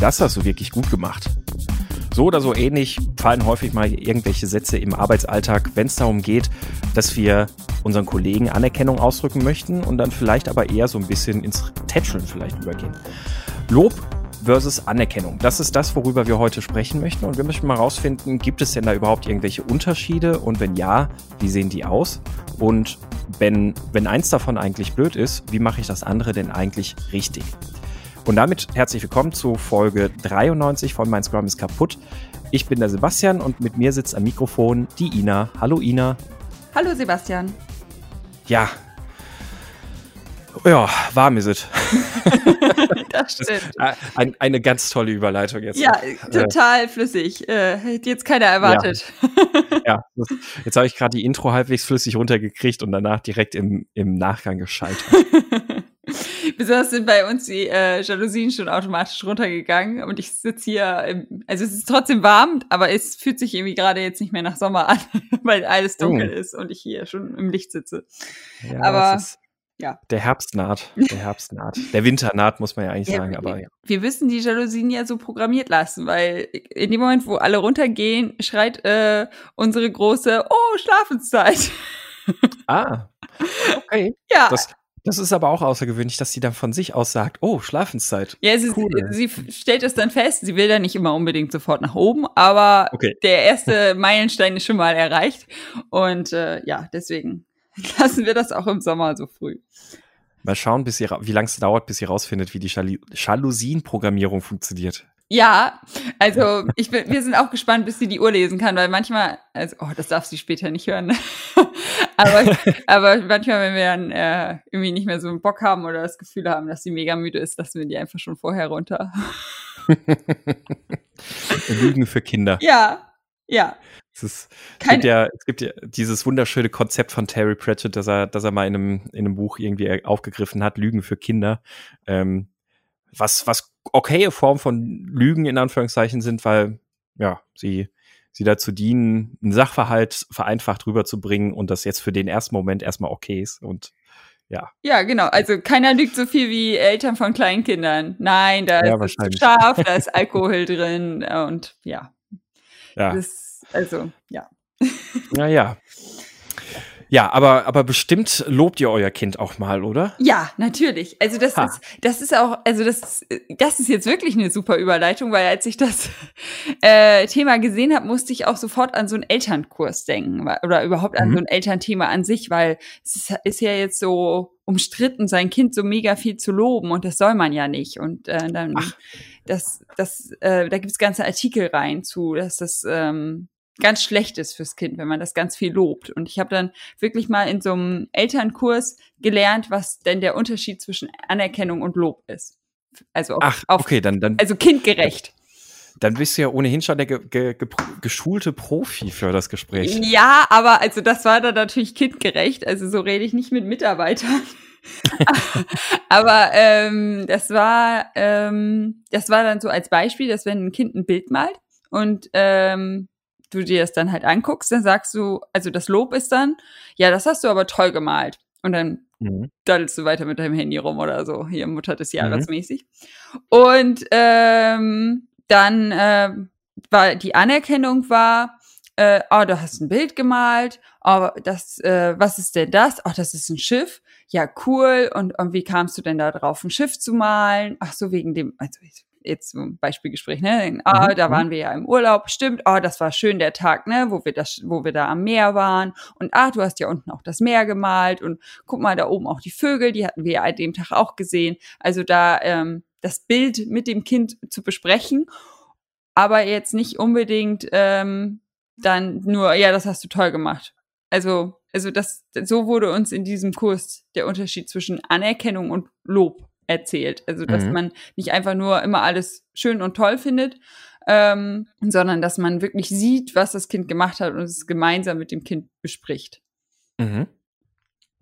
das hast du wirklich gut gemacht. So oder so ähnlich fallen häufig mal irgendwelche Sätze im Arbeitsalltag, wenn es darum geht, dass wir unseren Kollegen Anerkennung ausdrücken möchten und dann vielleicht aber eher so ein bisschen ins Tätscheln vielleicht übergehen. Lob versus Anerkennung. Das ist das, worüber wir heute sprechen möchten. Und wir möchten mal rausfinden, gibt es denn da überhaupt irgendwelche Unterschiede? Und wenn ja, wie sehen die aus? Und wenn, wenn eins davon eigentlich blöd ist, wie mache ich das andere denn eigentlich richtig? Und damit herzlich willkommen zu Folge 93 von Mein Scrum ist kaputt. Ich bin der Sebastian und mit mir sitzt am Mikrofon die Ina. Hallo Ina. Hallo Sebastian. Ja. Ja, warm ist es. das stimmt. Ein, eine ganz tolle Überleitung jetzt. Ja, total äh, flüssig. Äh, hätte jetzt keiner erwartet. Ja, ja das, jetzt habe ich gerade die Intro halbwegs flüssig runtergekriegt und danach direkt im, im Nachgang gescheitert. Besonders sind bei uns die äh, Jalousien schon automatisch runtergegangen und ich sitze hier, im, also es ist trotzdem warm, aber es fühlt sich irgendwie gerade jetzt nicht mehr nach Sommer an, weil alles dunkel oh. ist und ich hier schon im Licht sitze. Ja, aber ja. Der Herbst naht. Der Herbst naht. Der Winter naht, muss man ja eigentlich ja, sagen. Aber ja. Wir müssen die Jalousien ja so programmiert lassen, weil in dem Moment, wo alle runtergehen, schreit äh, unsere große Oh, Schlafenszeit. Ah. Okay. Ja. Das, das ist aber auch außergewöhnlich, dass sie dann von sich aus sagt, oh, Schlafenszeit. Ja, sie, cool. sie stellt es dann fest, sie will dann nicht immer unbedingt sofort nach oben, aber okay. der erste Meilenstein ist schon mal erreicht. Und äh, ja, deswegen lassen wir das auch im Sommer so früh. Mal schauen, bis sie, wie lange es dauert, bis sie rausfindet, wie die Jalousien-Programmierung funktioniert. Ja, also ich bin, wir sind auch gespannt, bis sie die Uhr lesen kann, weil manchmal, also, oh, das darf sie später nicht hören. aber, aber manchmal, wenn wir dann äh, irgendwie nicht mehr so einen Bock haben oder das Gefühl haben, dass sie mega müde ist, lassen wir die einfach schon vorher runter. Lügen für Kinder. Ja, ja. Es, ist, es, gibt ja, es gibt ja dieses wunderschöne Konzept von Terry Pratchett, dass er, dass er mal in einem, in einem Buch irgendwie aufgegriffen hat, Lügen für Kinder. Ähm, was, was okaye Form von Lügen in Anführungszeichen sind, weil, ja, sie, sie dazu dienen, einen Sachverhalt vereinfacht rüberzubringen und das jetzt für den ersten Moment erstmal okay ist und ja. Ja, genau. Also keiner lügt so viel wie Eltern von kleinen Kindern. Nein, da ja, ist scharf, da ist Alkohol drin und ja. Ja. Das, also, ja. Naja. Ja, aber, aber bestimmt lobt ihr euer Kind auch mal, oder? Ja, natürlich. Also das ha. ist, das ist auch, also das, das ist jetzt wirklich eine super Überleitung, weil als ich das äh, Thema gesehen habe, musste ich auch sofort an so einen Elternkurs denken oder überhaupt an mhm. so ein Elternthema an sich, weil es ist, ist, ja jetzt so umstritten, sein Kind so mega viel zu loben und das soll man ja nicht. Und äh, dann, Ach. das, das, äh, da gibt's ganze Artikel rein zu, dass das ähm, ganz schlecht ist fürs Kind, wenn man das ganz viel lobt. Und ich habe dann wirklich mal in so einem Elternkurs gelernt, was denn der Unterschied zwischen Anerkennung und Lob ist. Also auf, Ach, okay, dann, dann also kindgerecht. Dann bist du ja ohnehin schon der ge ge ge geschulte Profi für das Gespräch. Ja, aber also das war dann natürlich kindgerecht. Also so rede ich nicht mit Mitarbeitern. aber ähm, das war ähm, das war dann so als Beispiel, dass wenn ein Kind ein Bild malt und ähm, du dir das dann halt anguckst, dann sagst du, also das Lob ist dann, ja, das hast du aber toll gemalt. Und dann mhm. daddelst du weiter mit deinem Handy rum oder so, hier Mutter des Jahres mhm. mäßig. Und ähm, dann äh, war die Anerkennung war, äh, oh, du hast ein Bild gemalt, aber oh, das, äh, was ist denn das? Ach, oh, das ist ein Schiff. Ja, cool. Und, und wie kamst du denn da drauf, ein Schiff zu malen? Ach so, wegen dem, also jetzt ein Beispielgespräch, ne? Ah, mhm. da mhm. waren wir ja im Urlaub, stimmt, ah, das war schön der Tag, ne, wo wir das, wo wir da am Meer waren. Und ah, du hast ja unten auch das Meer gemalt und guck mal, da oben auch die Vögel, die hatten wir ja an dem Tag auch gesehen. Also da ähm, das Bild mit dem Kind zu besprechen, aber jetzt nicht unbedingt ähm, dann nur, ja, das hast du toll gemacht. Also, also das, so wurde uns in diesem Kurs der Unterschied zwischen Anerkennung und Lob erzählt. Also, dass mhm. man nicht einfach nur immer alles schön und toll findet, ähm, sondern dass man wirklich sieht, was das Kind gemacht hat und es gemeinsam mit dem Kind bespricht. Mhm.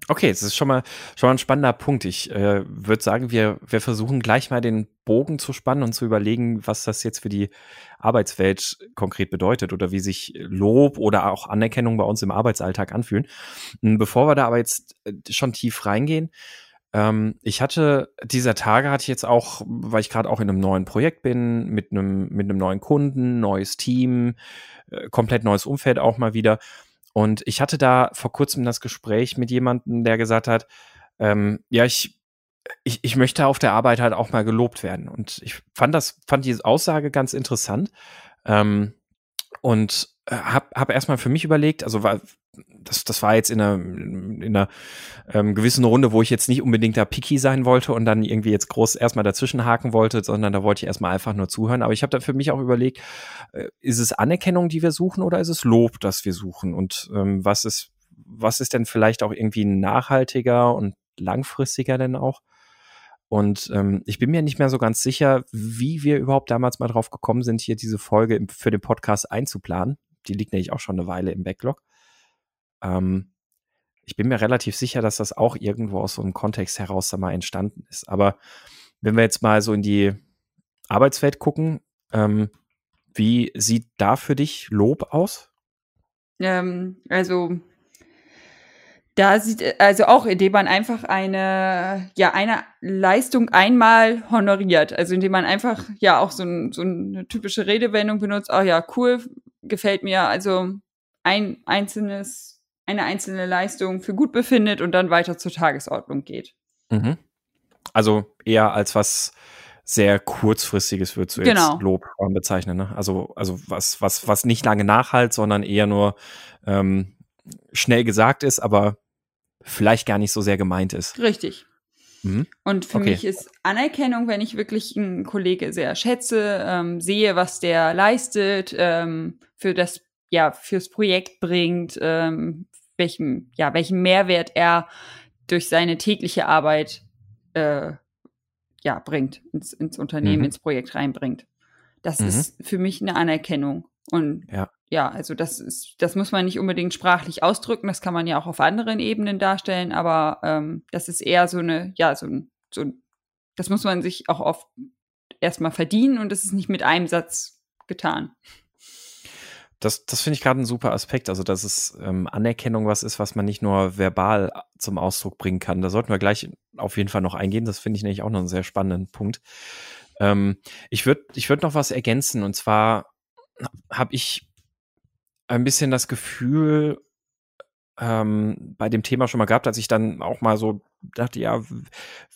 Okay, das ist schon mal, schon mal ein spannender Punkt. Ich äh, würde sagen, wir, wir versuchen gleich mal den Bogen zu spannen und zu überlegen, was das jetzt für die Arbeitswelt konkret bedeutet oder wie sich Lob oder auch Anerkennung bei uns im Arbeitsalltag anfühlen. Bevor wir da aber jetzt äh, schon tief reingehen, Ähm, ich hatte, dieser Tage hatte ich jetzt auch, weil ich gerade auch in einem neuen Projekt bin, mit einem, mit einem neuen Kunden, neues Team, äh, komplett neues Umfeld auch mal wieder. Und ich hatte da vor kurzem das Gespräch mit jemandem, der gesagt hat, ähm, ja, ich, ich, ich möchte auf der Arbeit halt auch mal gelobt werden. Und ich fand das, fand diese Aussage ganz interessant. Ähm, und äh, habe hab erstmal für mich überlegt, also war, das, das war jetzt in einer, in einer ähm, gewissen Runde, wo ich jetzt nicht unbedingt da picky sein wollte und dann irgendwie jetzt groß erstmal dazwischen haken wollte, sondern da wollte ich erstmal einfach nur zuhören. Aber ich habe da für mich auch überlegt, äh, ist es Anerkennung, die wir suchen oder ist es Lob, das wir suchen? Und ähm, was ist, was ist denn vielleicht auch irgendwie nachhaltiger und langfristiger denn auch? Und ähm, ich bin mir nicht mehr so ganz sicher, wie wir überhaupt damals mal drauf gekommen sind, hier diese Folge für den Podcast einzuplanen. Die liegt nämlich auch schon eine Weile im Backlog. Ähm, ich bin mir relativ sicher, dass das auch irgendwo aus so einem Kontext heraus da mal entstanden ist. Aber wenn wir jetzt mal so in die Arbeitswelt gucken, ähm, wie sieht da für dich Lob aus? Ähm, also da sieht, also auch indem man einfach eine, ja, eine Leistung einmal honoriert. Also indem man einfach, ja, auch so, ein, so eine typische Redewendung benutzt, oh ja, cool, gefällt mir. Also ein einzelnes eine einzelne Leistung für gut befindet und dann weiter zur Tagesordnung geht. Mhm. Also eher als was sehr kurzfristiges würdest du genau. jetzt Lob bezeichnen. Ne? Also, also was, was, was nicht lange nachhalt, sondern eher nur ähm, schnell gesagt ist, aber vielleicht gar nicht so sehr gemeint ist. Richtig. Mhm. Und für okay. mich ist Anerkennung, wenn ich wirklich einen Kollege sehr schätze, ähm, sehe, was der leistet, ähm, für das ja fürs Projekt bringt, ähm, welchen, ja, welchen Mehrwert er durch seine tägliche Arbeit äh, ja, bringt, ins, ins Unternehmen, mhm. ins Projekt reinbringt. Das mhm. ist für mich eine Anerkennung. Und ja. ja, also das ist, das muss man nicht unbedingt sprachlich ausdrücken, das kann man ja auch auf anderen Ebenen darstellen, aber ähm, das ist eher so eine, ja, so ein, so ein, das muss man sich auch oft erstmal verdienen und das ist nicht mit einem Satz getan. Das, das finde ich gerade ein super Aspekt. Also, dass es ähm, Anerkennung was ist, was man nicht nur verbal zum Ausdruck bringen kann. Da sollten wir gleich auf jeden Fall noch eingehen. Das finde ich nämlich auch noch einen sehr spannenden Punkt. Ähm, ich würde ich würd noch was ergänzen. Und zwar habe ich ein bisschen das Gefühl, ähm, bei dem Thema schon mal gehabt, als ich dann auch mal so dachte, ja,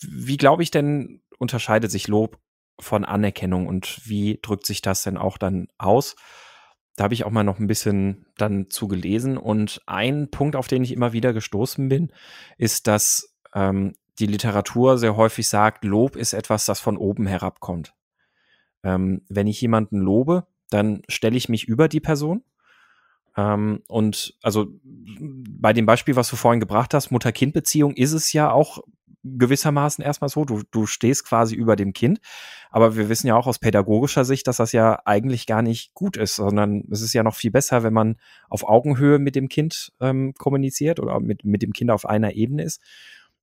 wie glaube ich denn, unterscheidet sich Lob von Anerkennung und wie drückt sich das denn auch dann aus? Da habe ich auch mal noch ein bisschen dann zu gelesen. Und ein Punkt, auf den ich immer wieder gestoßen bin, ist, dass ähm, die Literatur sehr häufig sagt, Lob ist etwas, das von oben herabkommt. Ähm, wenn ich jemanden lobe, dann stelle ich mich über die Person. Ähm, und also bei dem Beispiel, was du vorhin gebracht hast, Mutter-Kind-Beziehung, ist es ja auch gewissermaßen erstmal so. Du, du stehst quasi über dem Kind. Aber wir wissen ja auch aus pädagogischer Sicht, dass das ja eigentlich gar nicht gut ist, sondern es ist ja noch viel besser, wenn man auf Augenhöhe mit dem Kind ähm, kommuniziert oder mit, mit dem Kind auf einer Ebene ist.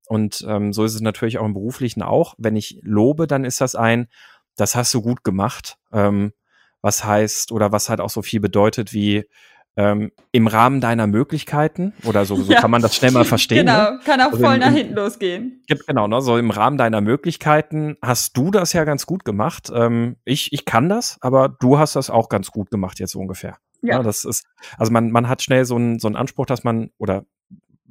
Und ähm, so ist es natürlich auch im Beruflichen auch. Wenn ich lobe, dann ist das ein, das hast du gut gemacht. Ähm, was heißt oder was halt auch so viel bedeutet wie, ähm, im Rahmen deiner Möglichkeiten oder so, so ja. kann man das schnell mal verstehen. Genau, ne? kann auch also voll im, nach hinten losgehen. Genau, ne? so im Rahmen deiner Möglichkeiten hast du das ja ganz gut gemacht. Ähm, ich, ich kann das, aber du hast das auch ganz gut gemacht jetzt ungefähr. Ja. ja. das ist, also man, man hat schnell so einen, so einen Anspruch, dass man oder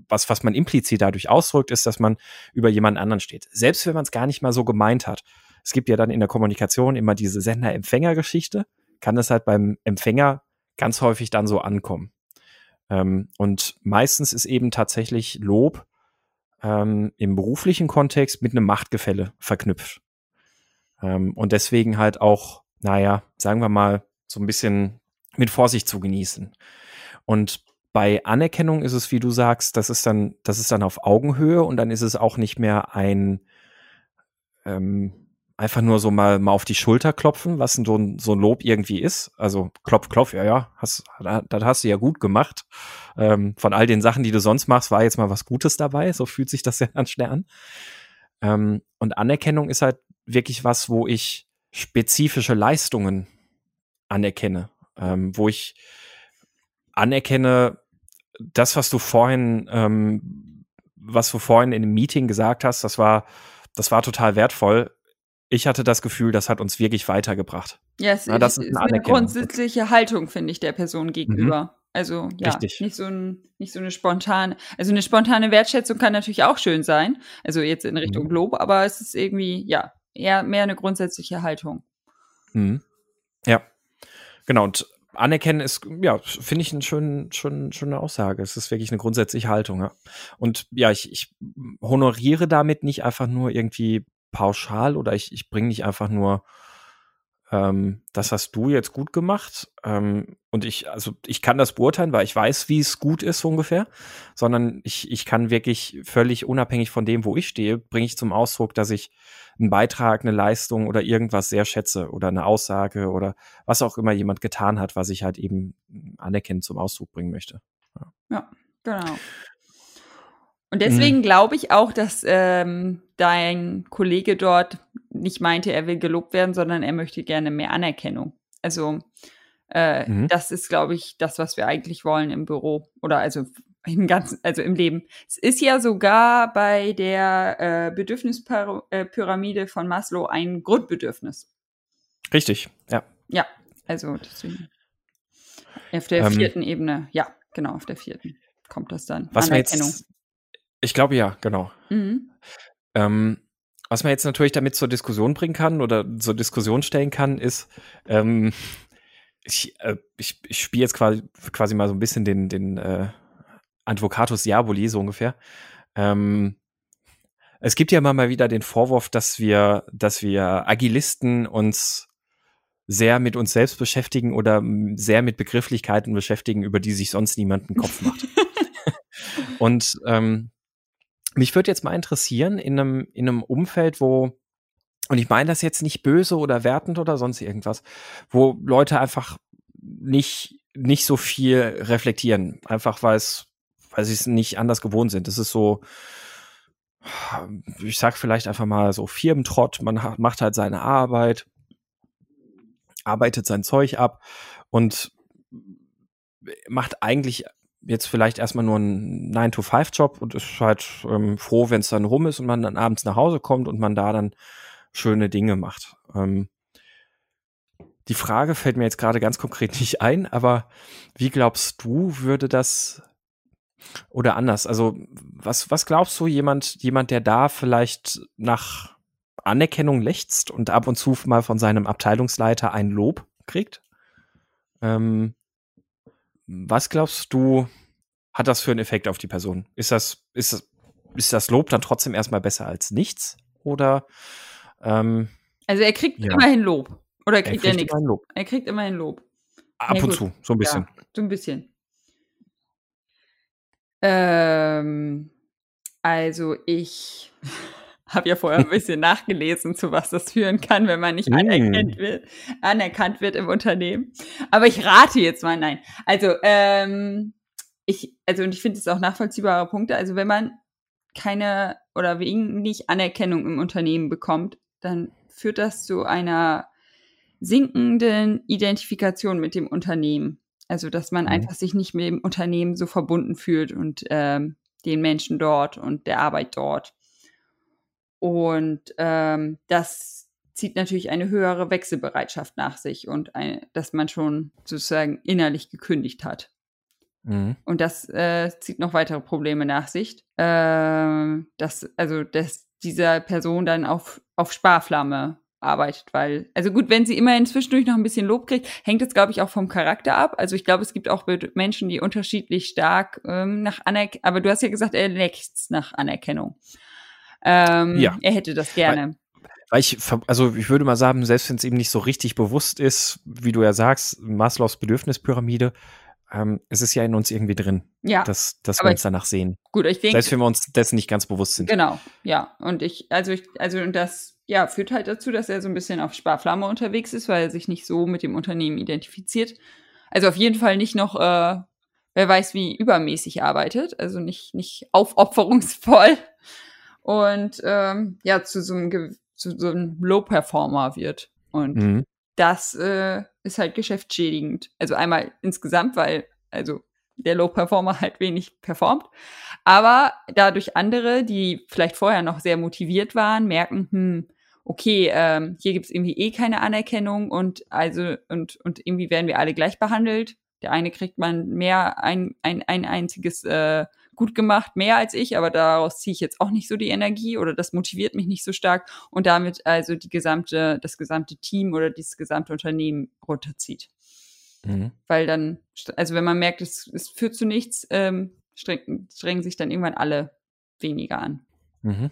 was, was man implizit dadurch ausdrückt, ist, dass man über jemand anderen steht. Selbst wenn man es gar nicht mal so gemeint hat. Es gibt ja dann in der Kommunikation immer diese Sender-Empfänger-Geschichte. Kann es halt beim Empfänger ganz häufig dann so ankommen. Ähm, und meistens ist eben tatsächlich Lob ähm, im beruflichen Kontext mit einem Machtgefälle verknüpft. Ähm, und deswegen halt auch, naja, sagen wir mal, so ein bisschen mit Vorsicht zu genießen. Und bei Anerkennung ist es, wie du sagst, das ist dann, das ist dann auf Augenhöhe und dann ist es auch nicht mehr ein, ähm, einfach nur so mal, mal auf die Schulter klopfen, was so ein, so ein Lob irgendwie ist. Also klopf, klopf, ja, ja, hast, das hast du ja gut gemacht. Ähm, von all den Sachen, die du sonst machst, war jetzt mal was Gutes dabei. So fühlt sich das ja dann schnell an. Ähm, und Anerkennung ist halt wirklich was, wo ich spezifische Leistungen anerkenne, ähm, wo ich anerkenne, das, was du vorhin ähm, was du vorhin in dem Meeting gesagt hast, das war, das war total wertvoll. Ich hatte das Gefühl, das hat uns wirklich weitergebracht. Ja, es Ja, das ist, ist eine eine grundsätzliche Haltung, finde ich, der Person gegenüber. Also ja, Richtig. nicht so ein, nicht so eine spontane, also eine spontane Wertschätzung kann natürlich auch schön sein, also jetzt in Richtung Mhm. Lob, aber es ist irgendwie, ja, eher mehr eine grundsätzliche Haltung. Mhm. Ja, genau. Und anerkennen ist, ja, finde ich eine schön, schön, schöne Aussage. Es ist wirklich eine grundsätzliche Haltung. Ja. Und ja, ich, ich honoriere damit nicht einfach nur irgendwie pauschal oder ich, ich bringe nicht einfach nur, ähm, das hast du jetzt gut gemacht. Ähm, und ich, also ich kann das beurteilen, weil ich weiß, wie es gut ist so ungefähr, sondern ich, ich kann wirklich völlig unabhängig von dem, wo ich stehe, bringe ich zum Ausdruck, dass ich einen Beitrag, eine Leistung oder irgendwas sehr schätze oder eine Aussage oder was auch immer jemand getan hat, was ich halt eben anerkennend zum Ausdruck bringen möchte. Ja, genau. Und deswegen glaube ich auch, dass ähm, dein Kollege dort nicht meinte, er will gelobt werden, sondern er möchte gerne mehr Anerkennung. Also äh, Mhm. das ist, glaube ich, das, was wir eigentlich wollen im Büro oder also im ganzen, also im Leben. Es ist ja sogar bei der äh, Bedürfnispyramide von Maslow ein Grundbedürfnis. Richtig, ja. Ja, also deswegen. Auf der Ähm, vierten Ebene, ja, genau, auf der vierten kommt das dann. Was Anerkennung. jetzt, ich glaube ja, genau. Mhm. Ähm, was man jetzt natürlich damit zur Diskussion bringen kann oder zur Diskussion stellen kann, ist, ähm, ich, äh, ich, ich spiele jetzt quasi, quasi mal so ein bisschen den, den äh, Advocatus Diaboli, so ungefähr. Ähm, es gibt ja immer mal wieder den Vorwurf, dass wir, dass wir Agilisten uns sehr mit uns selbst beschäftigen oder sehr mit Begrifflichkeiten beschäftigen, über die sich sonst niemand einen Kopf macht. Und ähm, mich würde jetzt mal interessieren, in einem, in einem Umfeld, wo, und ich meine das jetzt nicht böse oder wertend oder sonst irgendwas, wo Leute einfach nicht, nicht so viel reflektieren, einfach weil es, weil sie es nicht anders gewohnt sind. Das ist so, ich sag vielleicht einfach mal so Firmentrott, man ha- macht halt seine Arbeit, arbeitet sein Zeug ab und macht eigentlich jetzt vielleicht erstmal nur einen 9-to-5-Job und ist halt ähm, froh, wenn es dann rum ist und man dann abends nach Hause kommt und man da dann schöne Dinge macht. Ähm, die Frage fällt mir jetzt gerade ganz konkret nicht ein, aber wie glaubst du, würde das oder anders? Also, was, was glaubst du, jemand, jemand, der da vielleicht nach Anerkennung lechzt und ab und zu mal von seinem Abteilungsleiter ein Lob kriegt? Ähm, was glaubst du, hat das für einen Effekt auf die Person? Ist das, ist das, ist das Lob dann trotzdem erstmal besser als nichts? Oder ähm, Also er kriegt Ja. immerhin Lob. Oder er kriegt er kriegt nichts? immer ein Lob? Er kriegt immerhin Lob. Ab Ja, und zu, so ein bisschen. Ja, so ein bisschen. Ähm, also ich habe ja vorher ein bisschen nachgelesen, zu was das führen kann, wenn man nicht anerkannt wird, anerkannt wird im Unternehmen. Aber ich rate jetzt mal, nein. Also, ähm, ich, also und ich finde es auch nachvollziehbare Punkte. Also wenn man keine oder wenig Anerkennung im Unternehmen bekommt, dann führt das zu einer sinkenden Identifikation mit dem Unternehmen. Also, dass man Mhm. einfach sich nicht mit dem Unternehmen so verbunden fühlt und ähm, den Menschen dort und der Arbeit dort. Und ähm, das zieht natürlich eine höhere Wechselbereitschaft nach sich und eine, dass man schon sozusagen innerlich gekündigt hat. Mhm. Und das äh, zieht noch weitere Probleme nach sich. Ähm, dass, also, dass dieser Person dann auf, auf Sparflamme arbeitet, weil, also gut, wenn sie immerhin zwischendurch noch ein bisschen Lob kriegt, hängt es, glaube ich, auch vom Charakter ab. Also ich glaube, es gibt auch Menschen, die unterschiedlich stark ähm, nach Anerkennung, aber du hast ja gesagt, er lächzt nach Anerkennung. Ähm, Ja. Er hätte das gerne. Weil ich, ver- also ich würde mal sagen, selbst wenn es ihm nicht so richtig bewusst ist, wie du ja sagst, Maslows Bedürfnispyramide, ähm, es ist ja in uns irgendwie drin, ja, dass, dass wir uns danach sehen. gut, ich denke, Selbst wenn wir uns dessen nicht ganz bewusst sind. Genau, ja. Und ich, also ich, also und das, ja, führt halt dazu, dass er so ein bisschen auf Sparflamme unterwegs ist, weil er sich nicht so mit dem Unternehmen identifiziert. Also auf jeden Fall nicht noch, äh, wer weiß wie übermäßig arbeitet, also nicht, nicht aufopferungsvoll und ähm, ja, zu so einem, zu so einem Low-Performer wird. Und Mhm. das äh, ist halt geschäftsschädigend. Also einmal insgesamt, weil, also der Low-Performer halt wenig performt. Aber dadurch andere, die vielleicht vorher noch sehr motiviert waren, merken, hm, okay, ähm, hier gibt's irgendwie eh keine Anerkennung und also und, und irgendwie werden wir alle gleich behandelt. Der eine kriegt man mehr ein, ein, ein einziges äh, gut gemacht, mehr als ich, aber daraus ziehe ich jetzt auch nicht so die Energie oder das motiviert mich nicht so stark und damit also die gesamte, das gesamte Team oder dieses gesamte Unternehmen runterzieht. Mhm. Weil dann, also wenn man merkt, es, es führt zu nichts, ähm, strengen, strengen sich dann irgendwann alle weniger an. Mhm.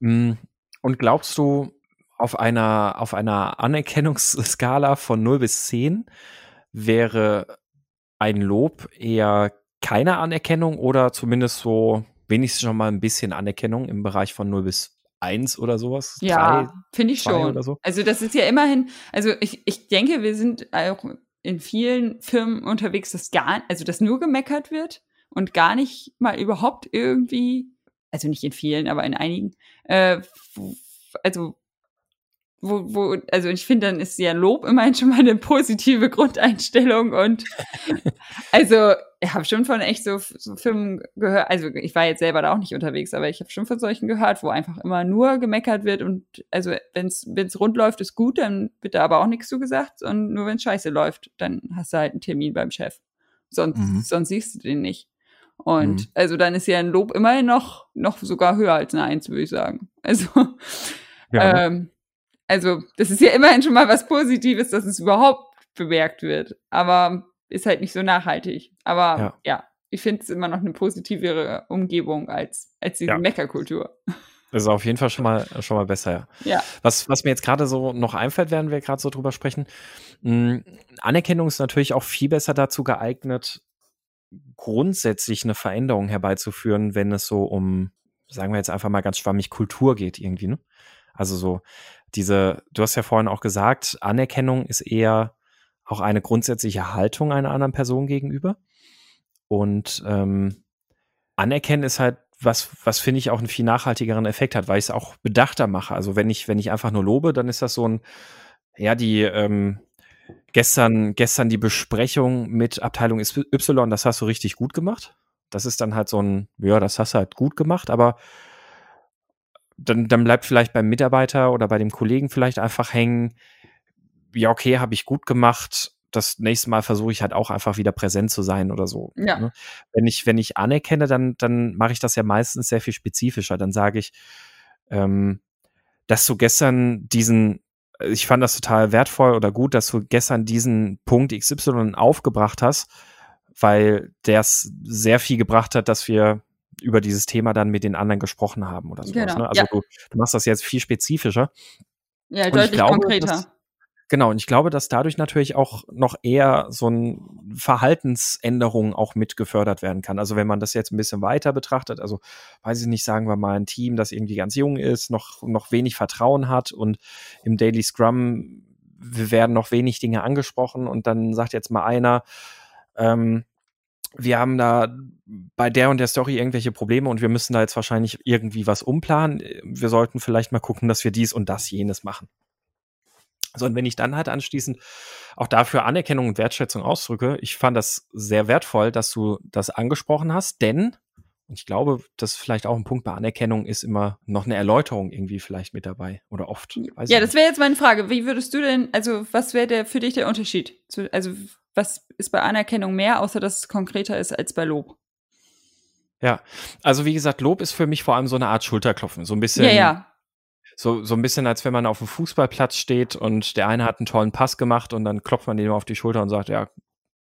Mm, und glaubst du, auf einer, auf einer Anerkennungsskala von 0 bis 10 wäre ein Lob eher keine Anerkennung oder zumindest so wenigstens schon mal ein bisschen Anerkennung im Bereich von 0 bis 1 oder sowas? Ja, finde ich schon. So? Also das ist ja immerhin, also ich, ich denke, wir sind auch in vielen Firmen unterwegs, dass gar, also dass nur gemeckert wird und gar nicht mal überhaupt irgendwie, also nicht in vielen, aber in einigen, äh, also wo, wo, also ich finde, dann ist ja Lob immerhin schon mal eine positive Grundeinstellung und also ich habe schon von echt so, so Filmen gehört, also ich war jetzt selber da auch nicht unterwegs, aber ich habe schon von solchen gehört, wo einfach immer nur gemeckert wird und also wenn es rund läuft, ist gut, dann wird da aber auch nichts zugesagt und nur wenn scheiße läuft, dann hast du halt einen Termin beim Chef. Sonst, mhm. sonst siehst du den nicht. Und mhm. also dann ist ja ein Lob immerhin noch, noch sogar höher als eine Eins, würde ich sagen. Also ja. ähm, also, das ist ja immerhin schon mal was Positives, dass es überhaupt bemerkt wird. Aber ist halt nicht so nachhaltig. Aber ja, ja ich finde es immer noch eine positivere Umgebung als, als diese ja. Meckerkultur. Das ist auf jeden Fall schon mal, schon mal besser, ja. ja. Was, was mir jetzt gerade so noch einfällt, während wir gerade so drüber sprechen, mh, hm, Anerkennung ist natürlich auch viel besser dazu geeignet, grundsätzlich eine Veränderung herbeizuführen, wenn es so um, sagen wir jetzt einfach mal ganz schwammig, Kultur geht irgendwie, ne? Also so diese, du hast ja vorhin auch gesagt, Anerkennung ist eher auch eine grundsätzliche Haltung einer anderen Person gegenüber. Und ähm, Anerkennen ist halt was, was finde ich auch einen viel nachhaltigeren Effekt hat, weil ich es auch bedachter mache. Also wenn ich, wenn ich einfach nur lobe, dann ist das so ein, ja, die, ähm, gestern, gestern die Besprechung mit Abteilung Y, das hast du richtig gut gemacht. Das ist dann halt so ein, ja, das hast du halt gut gemacht, aber dann, dann bleibt vielleicht beim Mitarbeiter oder bei dem Kollegen vielleicht einfach hängen, ja, okay, habe ich gut gemacht. Das nächste Mal versuche ich halt auch einfach wieder präsent zu sein oder so. Ja. Ne? Wenn ich, wenn ich anerkenne, dann, dann mache ich das ja meistens sehr viel spezifischer. Dann sage ich, ähm, dass du gestern diesen, ich fand das total wertvoll oder gut, dass du gestern diesen Punkt XY aufgebracht hast, weil der es sehr viel gebracht hat, dass wir über dieses Thema dann mit den anderen gesprochen haben oder sowas. Genau. Ne? Also ja. du, du machst das jetzt viel spezifischer. Ja, deutlich glaube, konkreter. Dass, genau, und ich glaube, dass dadurch natürlich auch noch eher so ein Verhaltensänderung auch mit gefördert werden kann. Also wenn man das jetzt ein bisschen weiter betrachtet, also weiß ich nicht, sagen wir mal ein Team, das irgendwie ganz jung ist, noch, noch wenig Vertrauen hat und im Daily Scrum werden noch wenig Dinge angesprochen und dann sagt jetzt mal einer, ähm, wir haben da bei der und der Story irgendwelche Probleme und wir müssen da jetzt wahrscheinlich irgendwie was umplanen. Wir sollten vielleicht mal gucken, dass wir dies und das jenes machen. So, und wenn ich dann halt anschließend auch dafür Anerkennung und Wertschätzung ausdrücke, ich fand das sehr wertvoll, dass du das angesprochen hast, denn, ich glaube, das ist vielleicht auch ein Punkt bei Anerkennung, ist immer noch eine Erläuterung irgendwie vielleicht mit dabei oder oft. ja, das wäre jetzt meine Frage. Wie würdest du denn, also was wäre der für dich der Unterschied? Also was ist bei Anerkennung mehr, außer dass es konkreter ist als bei Lob? Ja, also wie gesagt, Lob ist für mich vor allem so eine Art Schulterklopfen. So ein bisschen. Ja, ja. So, so ein bisschen, als wenn man auf dem Fußballplatz steht und der eine hat einen tollen Pass gemacht und dann klopft man dem auf die Schulter und sagt, ja,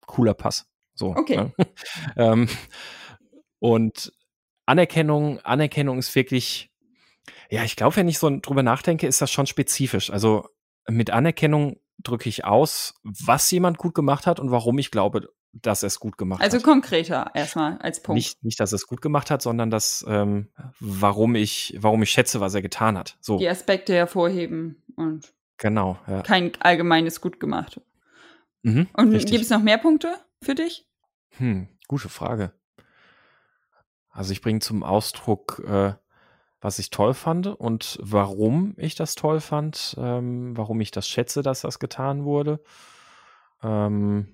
cooler Pass. So. Okay. Ne? ähm, und Anerkennung, Anerkennung ist wirklich, ja, ich glaube, wenn ich so drüber nachdenke, ist das schon spezifisch. Also mit Anerkennung drücke ich aus, was jemand gut gemacht hat und warum ich glaube, dass er es gut gemacht also hat. Also konkreter erstmal als Punkt. Nicht, nicht, dass er es gut gemacht hat, sondern das, ähm, warum ich, warum ich schätze, was er getan hat. So. Die Aspekte hervorheben und genau, ja. kein allgemeines gut gemacht. Mhm, und gibt es noch mehr Punkte für dich? Hm, gute Frage. Also ich bringe zum Ausdruck, äh, was ich toll fand und warum ich das toll fand, ähm, warum ich das schätze, dass das getan wurde. Ähm,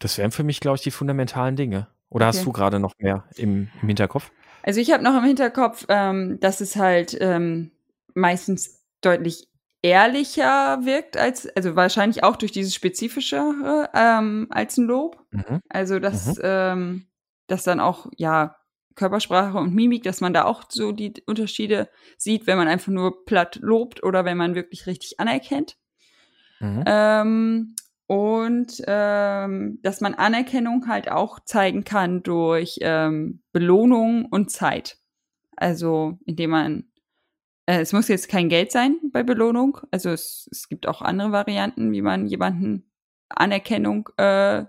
Das wären für mich, glaube ich, die fundamentalen Dinge. Oder Okay. hast du gerade noch mehr im, im Hinterkopf? Also ich habe noch im Hinterkopf, ähm, dass es halt ähm, meistens deutlich ehrlicher wirkt als, also wahrscheinlich auch durch dieses spezifische ähm, als ein Lob. Mhm. Also dass, ähm, dass dann auch, ja, Körpersprache und Mimik, dass man da auch so die Unterschiede sieht, wenn man einfach nur platt lobt oder wenn man wirklich richtig anerkennt. Mhm. Ähm, und ähm, dass man Anerkennung halt auch zeigen kann durch ähm, Belohnung und Zeit. Also indem man, äh, es muss jetzt kein Geld sein bei Belohnung. Also es, es gibt auch andere Varianten, wie man jemanden Anerkennung äh,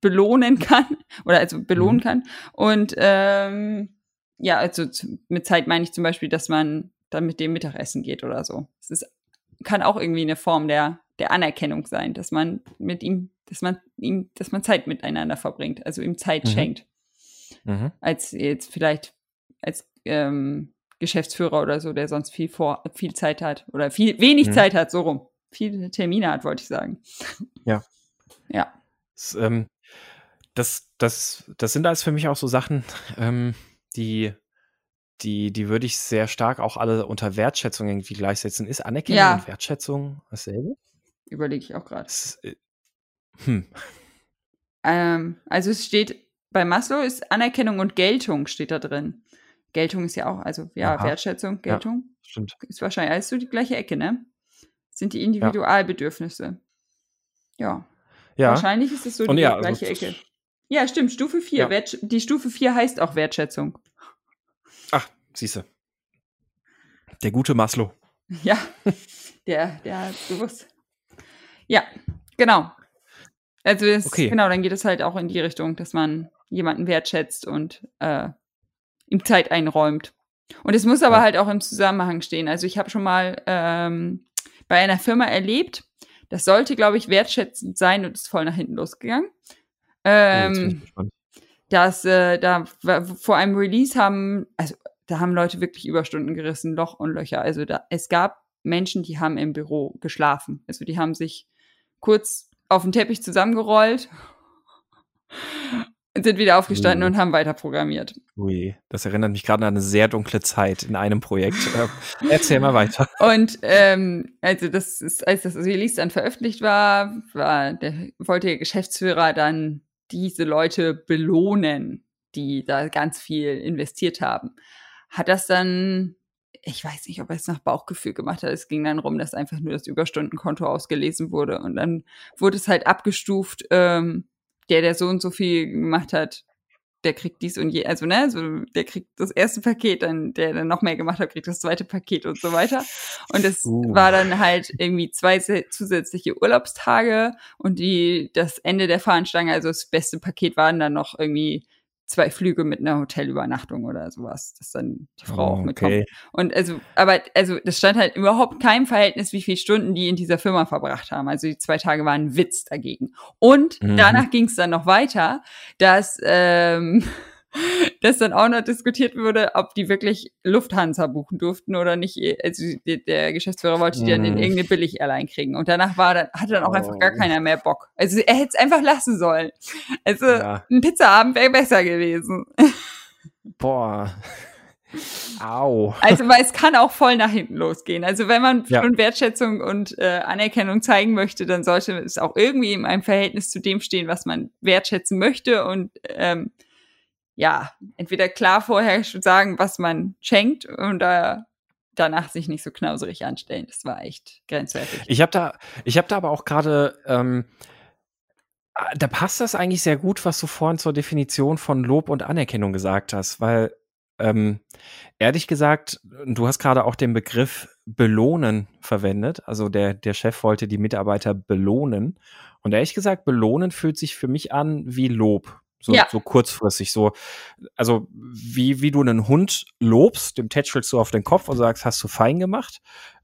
belohnen kann oder also belohnen Mhm. kann. Und ähm, ja, also mit Zeit meine ich zum Beispiel, dass man dann mit dem Mittagessen geht oder so. Es ist, kann auch irgendwie eine Form der, der Anerkennung sein, dass man mit ihm, dass man ihm, dass man Zeit miteinander verbringt, also ihm Zeit Mhm. schenkt, Mhm. als jetzt vielleicht als ähm, Geschäftsführer oder so, der sonst viel vor, viel Zeit hat oder viel wenig Mhm. Zeit hat, so rum. Viele Termine hat, wollte ich sagen. Ja. Ja. Das, ähm, das, das, das sind alles für mich auch so Sachen, ähm, die, die, die würde ich sehr stark auch alle unter Wertschätzung irgendwie gleichsetzen. Ist Anerkennung Ja. und Wertschätzung dasselbe? Überlege ich auch gerade. Äh, hm. Ähm, also es steht, bei Maslow ist Anerkennung und Geltung steht da drin. Geltung ist ja auch, also ja, Aha. Wertschätzung, Geltung Stimmt. ist wahrscheinlich alles so die gleiche Ecke, ne? Sind die Individualbedürfnisse. Ja. Ja. Wahrscheinlich ist es so die ja, also gleiche das- Ecke. Ja, stimmt, Stufe 4. Ja. Die Stufe 4 heißt auch Wertschätzung. Ach, siehste. Der gute Maslow. Ja, der, der hat bewusst. Ja, genau. Also das, Okay. genau, dann geht es halt auch in die Richtung, dass man jemanden wertschätzt und äh, ihm Zeit einräumt. Und es muss aber Ja. halt auch im Zusammenhang stehen. Also ich habe schon mal ähm, bei einer Firma erlebt, das sollte, glaube ich, wertschätzend sein und ist voll nach hinten losgegangen. Oh, Ähm, gespannt. dass äh, da vor einem Release haben, also da haben Leute wirklich Überstunden gerissen, Loch und Löcher. Also da, es gab Menschen, die haben im Büro geschlafen. Also die haben sich kurz auf den Teppich zusammengerollt, sind wieder aufgestanden Mhm. und haben weiter programmiert. Ui, das erinnert mich gerade an eine sehr dunkle Zeit in einem Projekt. Ähm, Erzähl mal weiter. Und ähm, also das ist, als das Release dann veröffentlicht war, war der, wollte der Geschäftsführer dann diese Leute belohnen, die da ganz viel investiert haben. Hat das dann, ich weiß nicht, ob er es nach Bauchgefühl gemacht hat. Es ging dann rum, dass einfach nur das Überstundenkonto ausgelesen wurde und dann wurde es halt abgestuft. Ähm, der, der so und so viel gemacht hat, der kriegt dies und je, also ne, so der kriegt das erste Paket, dann der der noch mehr gemacht hat, kriegt das zweite Paket und so weiter. Und es Uh. war dann halt irgendwie zwei zusätzliche Urlaubstage und die das Ende der Fahnenstange, also das beste Paket waren dann noch irgendwie zwei Flüge mit einer Hotelübernachtung oder sowas, dass dann die Frau auch mitkommt. okay. Und also, aber also das stand halt überhaupt kein Verhältnis, wie viele Stunden die in dieser Firma verbracht haben. Also die zwei Tage waren ein Witz dagegen. Und Mhm. danach ging es dann noch weiter, dass ähm, dass dann auch noch diskutiert wurde, ob die wirklich Lufthansa buchen durften oder nicht. Also der, Geschäftsführer wollte die dann in Mhm. irgendeine Billig-Airline kriegen. Und danach war dann, hatte dann auch einfach gar Oh. keiner mehr Bock. Also er hätte es einfach lassen sollen. Also Ja. ein Pizzaabend wäre besser gewesen. Boah. Au. Also, weil es kann auch voll nach hinten losgehen. Also, wenn man Ja. schon Wertschätzung und äh, Anerkennung zeigen möchte, dann sollte es auch irgendwie in einem Verhältnis zu dem stehen, was man wertschätzen möchte und ähm, ja, entweder klar vorher schon sagen, was man schenkt und äh, danach sich nicht so knauserig anstellen. Das war echt grenzwertig. Ich habe da, ich da aber auch gerade, ähm, ah, da passt das eigentlich sehr gut, was du vorhin zur Definition von Lob und Anerkennung gesagt hast, weil ähm, ehrlich gesagt, du hast gerade auch den Begriff belohnen verwendet. Also der, der Chef wollte die Mitarbeiter belohnen. Und ehrlich gesagt, belohnen fühlt sich für mich an wie Lob. So, Ja. so kurzfristig, so, also wie, wie du einen Hund lobst, dem tätschelst du auf den Kopf und sagst, hast du fein gemacht.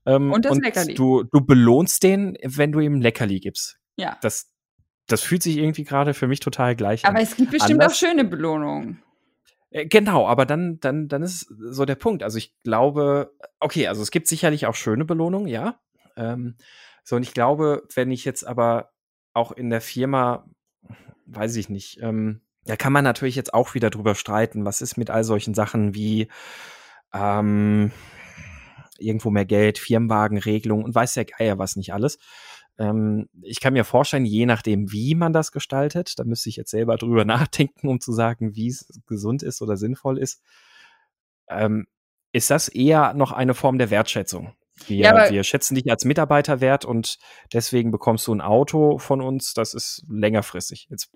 Ähm, Und das Leckerli. Du, du belohnst den, wenn du ihm Leckerli gibst. Ja. Das, das fühlt sich irgendwie gerade für mich total gleich Aber an. es gibt bestimmt Anders- auch schöne Belohnungen. Äh, Genau, aber dann, dann, dann ist so der Punkt. Also ich glaube, okay, also es gibt sicherlich auch schöne Belohnungen, ja. Ähm, so, und ich glaube, wenn ich jetzt aber auch in der Firma weiß ich nicht. Ähm, da kann man natürlich jetzt auch wieder drüber streiten. Was ist mit all solchen Sachen wie ähm, irgendwo mehr Geld, Firmenwagenregelung und weiß der Geier was nicht alles. Ähm, ich kann mir vorstellen, je nachdem, wie man das gestaltet, da müsste ich jetzt selber drüber nachdenken, um zu sagen, wie es gesund ist oder sinnvoll ist. Ähm, ist das eher noch eine Form der Wertschätzung? Wir, ja, wir schätzen dich als Mitarbeiter wert und deswegen bekommst du ein Auto von uns. Das ist längerfristig. Jetzt,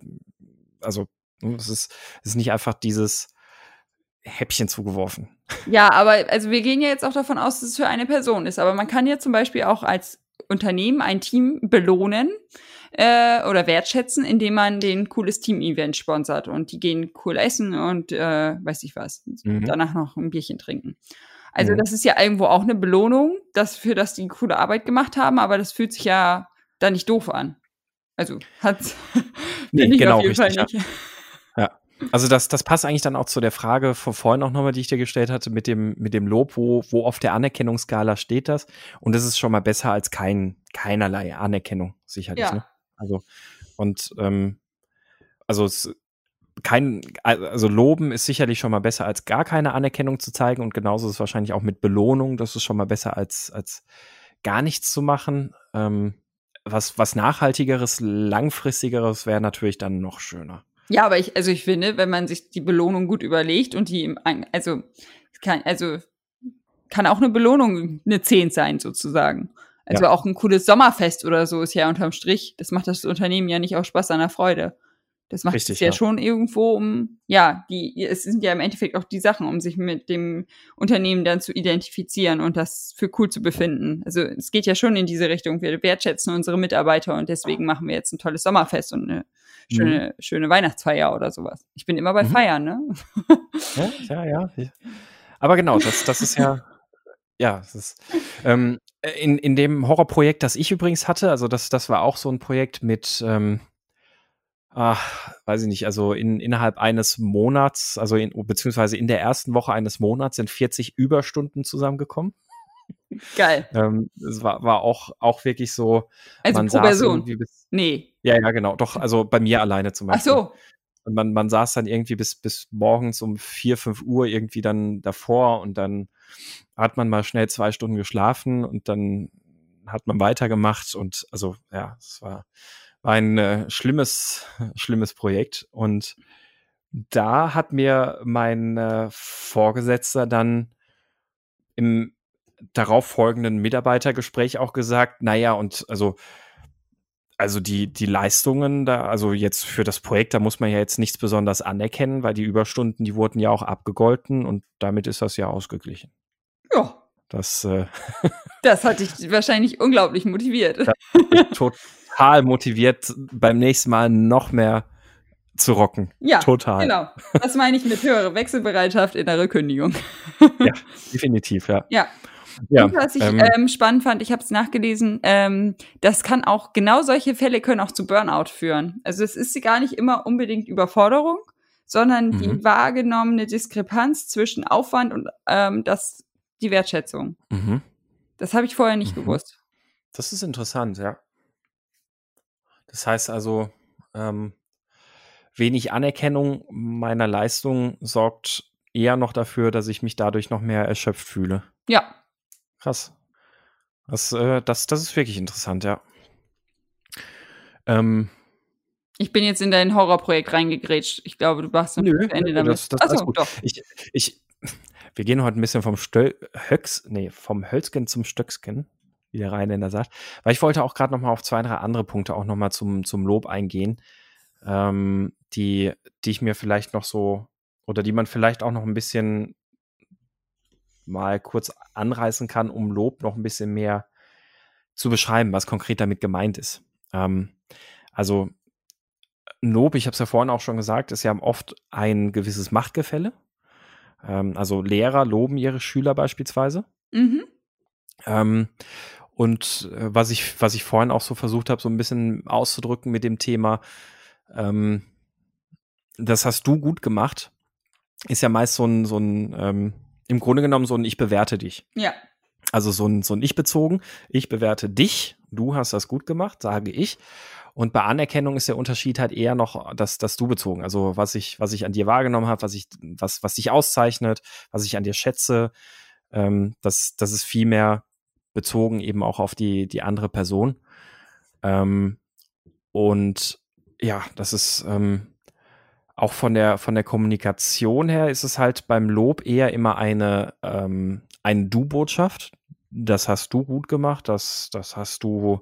also, es ist, es ist nicht einfach dieses Häppchen zugeworfen. Ja, aber also wir gehen ja jetzt auch davon aus, dass es für eine Person ist. Aber man kann ja zum Beispiel auch als Unternehmen ein Team belohnen äh, oder wertschätzen, indem man den cooles Team-Event sponsert und die gehen cool essen und äh, weiß ich was, mhm. danach noch ein Bierchen trinken. Also mhm. das ist ja irgendwo auch eine Belohnung, dass für das die coole Arbeit gemacht haben, aber das fühlt sich ja da nicht doof an. Also hat nee, genau, auf jeden richtig, Fall nicht. Ja. Also das, das passt eigentlich dann auch zu der Frage von vorhin auch nochmal, die ich dir gestellt hatte, mit dem, mit dem Lob, wo, wo auf der Anerkennungsskala steht das. Und das ist schon mal besser als kein, keinerlei Anerkennung, sicherlich. Ja. Ne? Also, und ähm, also es, kein, also loben ist sicherlich schon mal besser als gar keine Anerkennung zu zeigen und genauso ist es wahrscheinlich auch mit Belohnung, das ist schon mal besser als, als gar nichts zu machen. Ähm, was, was nachhaltigeres, langfristigeres wäre natürlich dann noch schöner. Ja, aber ich, also ich finde, wenn man sich die Belohnung gut überlegt und die, also, kann, also, kann auch eine Belohnung eine 10 sein, sozusagen. Also ja. auch ein cooles Sommerfest oder so ist ja unterm Strich. Das macht das Unternehmen ja nicht auch Spaß an der Freude. Das macht Richtig, es ja, ja, schon irgendwo um, ja, die, es sind ja im Endeffekt auch die Sachen, um sich mit dem Unternehmen dann zu identifizieren und das für cool zu befinden. Also es geht ja schon in diese Richtung. Wir wertschätzen unsere Mitarbeiter und deswegen machen wir jetzt ein tolles Sommerfest und eine schöne, mhm. schöne Weihnachtsfeier oder sowas. Ich bin immer bei mhm. Feiern, ne? Ja, ja, ja. Aber genau, das, das ist ja, ja, das ist, ähm, in, in dem Horrorprojekt, das ich übrigens hatte, also das, das war auch so ein Projekt mit, ähm, ach, weiß ich nicht, also in, innerhalb eines Monats, also in, beziehungsweise in der ersten Woche eines Monats sind 40 Überstunden zusammengekommen. Geil. Ähm, es war, war auch, auch wirklich so. Also man pro saß Person. Bis, nee. Ja, ja, genau. Doch, also bei mir alleine zum Beispiel. Ach so. Und man, man saß dann irgendwie bis, bis morgens um vier, fünf Uhr irgendwie dann davor und dann hat man mal schnell zwei Stunden geschlafen und dann hat man weitergemacht und also ja, es war ein äh, schlimmes, schlimmes Projekt. Und da hat mir mein äh, Vorgesetzter dann im darauffolgenden Mitarbeitergespräch auch gesagt, naja, und also, also die, die Leistungen da, also jetzt für das Projekt, da muss man ja jetzt nichts besonders anerkennen, weil die Überstunden, die wurden ja auch abgegolten und damit ist das ja ausgeglichen. Das, äh, das hat dich wahrscheinlich unglaublich motiviert. Tot, total motiviert, beim nächsten Mal noch mehr zu rocken. Ja, total. Genau. Das meine ich mit höherer Wechselbereitschaft, innere Kündigung. ja, definitiv, ja. Ja. Ja, und was ich ähm, ähm, spannend fand, ich habe es nachgelesen, ähm, das kann auch, genau solche Fälle können auch zu Burnout führen. Also es ist gar nicht immer unbedingt Überforderung, sondern die mhm. wahrgenommene Diskrepanz zwischen Aufwand und ähm, das, die Wertschätzung. Mhm. Das habe ich vorher nicht mhm. gewusst. Das ist interessant, ja. Das heißt also, ähm, wenig Anerkennung meiner Leistung sorgt eher noch dafür, dass ich mich dadurch noch mehr erschöpft fühle. Ja. Krass. Das, äh, das, das ist wirklich interessant, ja. Ähm, ich bin jetzt in dein Horrorprojekt reingegrätscht. Ich glaube, du machst Nö, Ende damit. Das, das Achso, gut. Doch. Ich, ich, wir gehen heute ein bisschen vom Stöl Höx, nee, vom Hölzgen zum Stöcksken wie der Rheinländer sagt. Weil ich wollte auch gerade noch mal auf zwei, drei andere Punkte auch noch mal zum, zum Lob eingehen, ähm, die, die ich mir vielleicht noch so oder die man vielleicht auch noch ein bisschen mal kurz anreißen kann, um Lob noch ein bisschen mehr zu beschreiben, was konkret damit gemeint ist. Ähm, also Lob, ich habe es ja vorhin auch schon gesagt, ist ja oft ein gewisses Machtgefälle. Ähm, also Lehrer loben ihre Schüler beispielsweise. Mhm. Ähm, und äh, was ich, was ich vorhin auch so versucht habe, so ein bisschen auszudrücken mit dem Thema, ähm, das hast du gut gemacht, ist ja meist so ein, so ein, ähm, im Grunde genommen so ein Ich bewerte dich. Ja. Also so ein, so ein Ich bezogen. Ich bewerte dich, du hast das gut gemacht, sage ich. Und bei Anerkennung ist der Unterschied halt eher noch das, das du bezogen. Also was ich, was ich an dir wahrgenommen habe, was ich, was, was dich auszeichnet, was ich an dir schätze, ähm, das, das ist viel mehr bezogen eben auch auf die, die andere Person. Ähm, und ja, das ist ähm, auch von der, von der Kommunikation her ist es halt beim Lob eher immer eine, ähm, eine Du-Botschaft. Das hast du gut gemacht, das, das hast du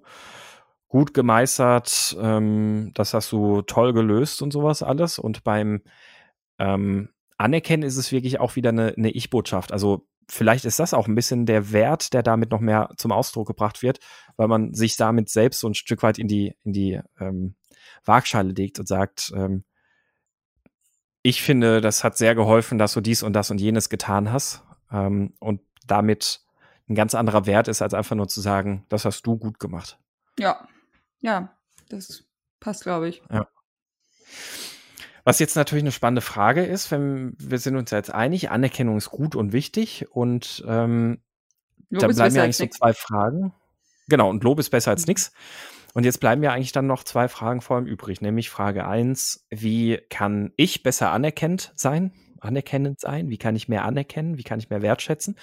gut gemeistert, ähm, das hast du toll gelöst und sowas alles. Und beim ähm, Anerkennen ist es wirklich auch wieder eine, eine Ich-Botschaft. Also vielleicht ist das auch ein bisschen der Wert, der damit noch mehr zum Ausdruck gebracht wird, weil man sich damit selbst so ein Stück weit in die, in die ähm, Waagschale legt und sagt, ähm, ich finde, das hat sehr geholfen, dass du dies und das und jenes getan hast. Ähm, und damit ein ganz anderer Wert ist, als einfach nur zu sagen, das hast du gut gemacht. Ja, ja, das passt, glaube ich. Ja. Was jetzt natürlich eine spannende Frage ist, wenn wir sind uns jetzt einig, Anerkennung ist gut und wichtig und ähm, da bleiben ja eigentlich so zwei Fragen. Genau, und Lob ist besser als mhm. nichts. Und jetzt bleiben ja eigentlich dann noch zwei Fragen vor allem übrig, nämlich Frage eins: wie kann ich besser anerkennt sein, anerkennend sein? Wie kann ich mehr anerkennen? Wie kann ich mehr wertschätzen?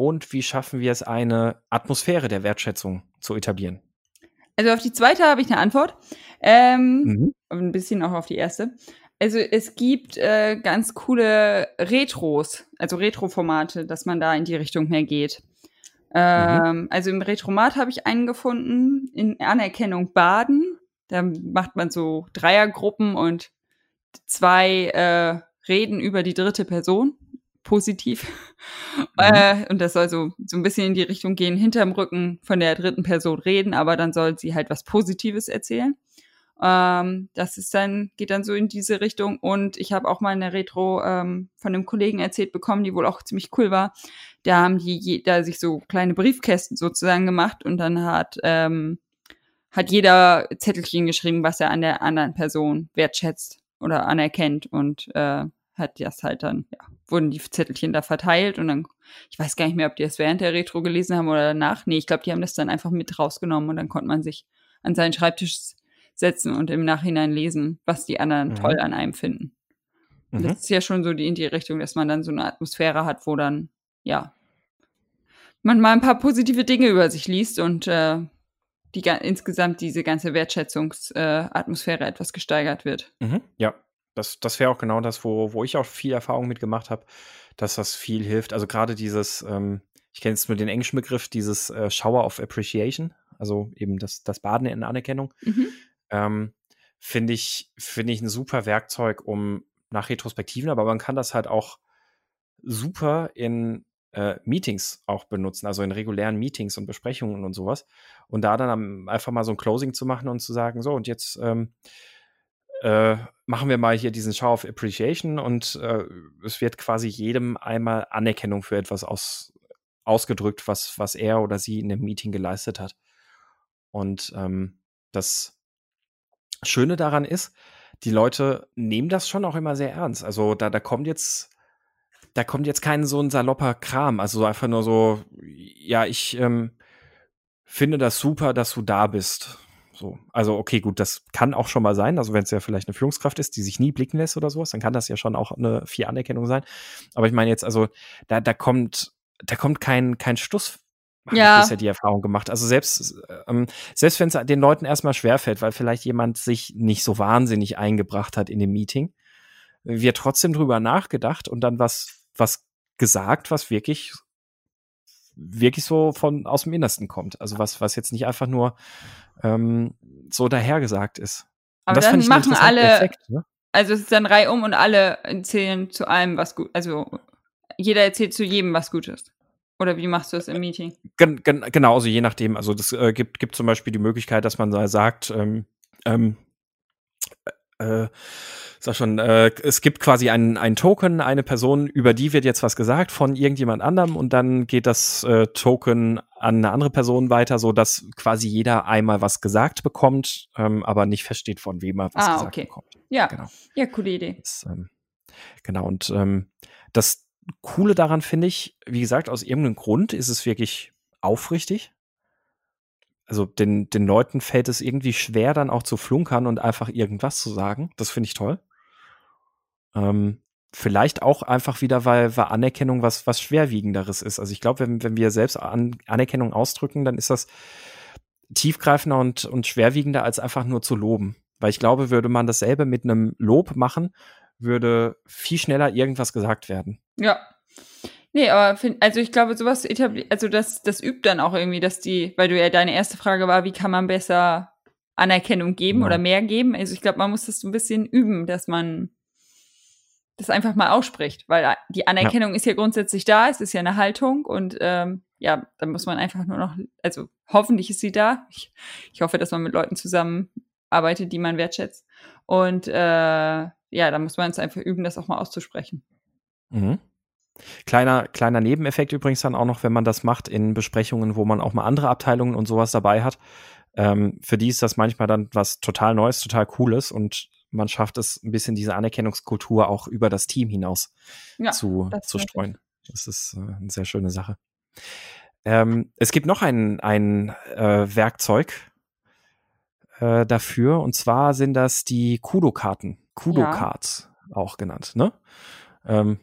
Und wie schaffen wir es, eine Atmosphäre der Wertschätzung zu etablieren? Also auf die zweite habe ich eine Antwort. Ähm, mhm. Ein bisschen auch auf die erste. Also es gibt äh, ganz coole Retros, also Retro-Formate, dass man da in die Richtung mehr geht. Mhm. Ähm, Also im Retromat habe ich einen gefunden, in Anerkennung Baden. Da macht man so Dreiergruppen und zwei äh, reden über die dritte Person, positiv. Mhm. Äh, und das soll so, so ein bisschen in die Richtung gehen, hinterm Rücken von der dritten Person reden, aber dann soll sie halt was Positives erzählen. Ähm, das ist dann, geht dann so in diese Richtung. Und ich habe auch mal eine Retro ähm, von einem Kollegen erzählt bekommen, die wohl auch ziemlich cool war. Da haben die da sich so kleine Briefkästen sozusagen gemacht und dann hat, ähm, hat jeder Zettelchen geschrieben, was er an der anderen Person wertschätzt oder anerkennt und äh, hat das halt dann, ja, wurden die Zettelchen da verteilt und dann, ich weiß gar nicht mehr, ob die das während der Retro gelesen haben oder danach. Nee, ich glaube, die haben das dann einfach mit rausgenommen und dann konnte man sich an seinen Schreibtisch setzen und im Nachhinein lesen, was die anderen mhm. toll an einem finden. Mhm. Das ist ja schon so die in die Richtung, dass man dann so eine Atmosphäre hat, wo dann, ja, man mal ein paar positive Dinge über sich liest und äh, die insgesamt diese ganze Wertschätzungsatmosphäre äh, etwas gesteigert wird. Mhm. Ja, das, das wäre auch genau das, wo, wo ich auch viel Erfahrung mitgemacht habe, dass das viel hilft. Also gerade dieses, ähm, ich kenne jetzt nur den englischen Begriff, dieses äh, Shower of Appreciation, also eben das, das Baden in Anerkennung. Mhm ähm, finde ich, finde ich ein super Werkzeug, um nach Retrospektiven, aber man kann das halt auch super in äh, Meetings auch benutzen, also in regulären Meetings und Besprechungen und sowas. Und da dann einfach mal so ein Closing zu machen und zu sagen, so, und jetzt ähm, äh, machen wir mal hier diesen Show of Appreciation und äh, es wird quasi jedem einmal Anerkennung für etwas aus, ausgedrückt, was, was er oder sie in dem Meeting geleistet hat. Und ähm, das Schöne daran ist, die Leute nehmen das schon auch immer sehr ernst. Also da, da kommt jetzt, da kommt jetzt kein so ein salopper Kram. Also einfach nur so, ja, ich ähm, finde das super, dass du da bist. So, also okay, gut, das kann auch schon mal sein. Also wenn es ja vielleicht eine Führungskraft ist, die sich nie blicken lässt oder sowas, dann kann das ja schon auch eine vier Anerkennung sein. Aber ich meine jetzt, also da, da kommt, da kommt kein kein Stuss ja. ich bisher die Erfahrung gemacht. Also selbst, ähm, selbst wenn es den Leuten erstmal schwerfällt, weil vielleicht jemand sich nicht so wahnsinnig eingebracht hat in dem Meeting, wird trotzdem drüber nachgedacht und dann was, was gesagt, was wirklich, wirklich so von aus dem Innersten kommt. Also was, was jetzt nicht einfach nur ähm, so dahergesagt ist. Aber dann machen alle, Effekt, ne? also es ist dann Reihe um und alle erzählen zu allem was gut, also jeder erzählt zu jedem was Gutes. Oder wie machst du das im Meeting? Gen, gen, genau, also je nachdem. Also das äh, gibt, gibt zum Beispiel die Möglichkeit, dass man sagt, ähm, ähm, äh, sag schon, äh, es gibt quasi einen, einen Token, eine Person, über die wird jetzt was gesagt von irgendjemand anderem und dann geht das äh, Token an eine andere Person weiter, so dass quasi jeder einmal was gesagt bekommt, ähm, aber nicht versteht, von wem er was ah, gesagt okay. bekommt. Ja, genau. ja, coole Idee. Das, ähm, genau, und ähm, das, Coole daran finde ich, wie gesagt, aus irgendeinem Grund ist es wirklich aufrichtig. Also den, den Leuten fällt es irgendwie schwer, dann auch zu flunkern und einfach irgendwas zu sagen. Das finde ich toll. Ähm, vielleicht auch einfach wieder, weil, weil Anerkennung was, was Schwerwiegenderes ist. Also ich glaube, wenn, wenn wir selbst An Anerkennung ausdrücken, dann ist das tiefgreifender und, und schwerwiegender, als einfach nur zu loben. Weil ich glaube, würde man dasselbe mit einem Lob machen, würde viel schneller irgendwas gesagt werden. Ja. Nee, aber find, also ich glaube, sowas etabliert, also das, das übt dann auch irgendwie, dass die, weil du ja deine erste Frage war, wie kann man besser Anerkennung geben ja. oder mehr geben? Also ich glaube, man muss das so ein bisschen üben, dass man das einfach mal ausspricht, weil die Anerkennung ja. ist ja grundsätzlich da, es ist ja eine Haltung und ähm, ja, dann muss man einfach nur noch, also hoffentlich ist sie da. Ich, ich hoffe, dass man mit Leuten zusammenarbeitet, die man wertschätzt. Und äh, ja, da muss man es einfach üben, das auch mal auszusprechen. Mhm. Kleiner, kleiner Nebeneffekt übrigens dann auch noch, wenn man das macht in Besprechungen, wo man auch mal andere Abteilungen und sowas dabei hat. Ähm, für die ist das manchmal dann was total Neues, total Cooles und man schafft es, ein bisschen diese Anerkennungskultur auch über das Team hinaus ja, zu, zu streuen. Das ist äh, eine sehr schöne Sache. Ähm, es gibt noch ein, ein äh, Werkzeug äh, dafür und zwar sind das die Kudo-Karten. Kudo-Cards ja. auch genannt, ne? Ähm,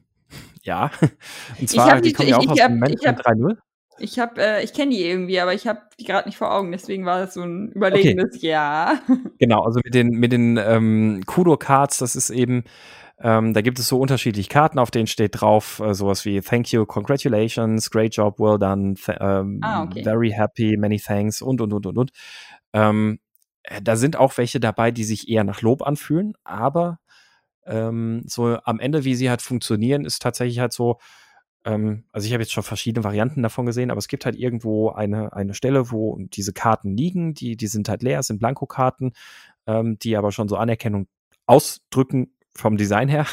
ja. Und zwar, die, die kommen ja auch aus dem Management 3.0. Ich habe, äh, ich kenne die irgendwie, aber ich habe die gerade nicht vor Augen, deswegen war das so ein überlegendes okay. Ja. Genau, also mit den, mit den ähm, Kudo-Cards, das ist eben, ähm, da gibt es so unterschiedliche Karten, auf denen steht drauf äh, sowas wie Thank you, Congratulations, Great Job, Well done, ähm, ah, okay. Very happy, Many thanks und und und und und. Ähm, äh, da sind auch welche dabei, die sich eher nach Lob anfühlen, aber ähm, so am Ende, wie sie halt funktionieren, ist tatsächlich halt so, ähm, also ich habe jetzt schon verschiedene Varianten davon gesehen, aber es gibt halt irgendwo eine, eine Stelle, wo diese Karten liegen, die, die sind halt leer, sind Blankokarten, ähm, die aber schon so Anerkennung ausdrücken vom Design her.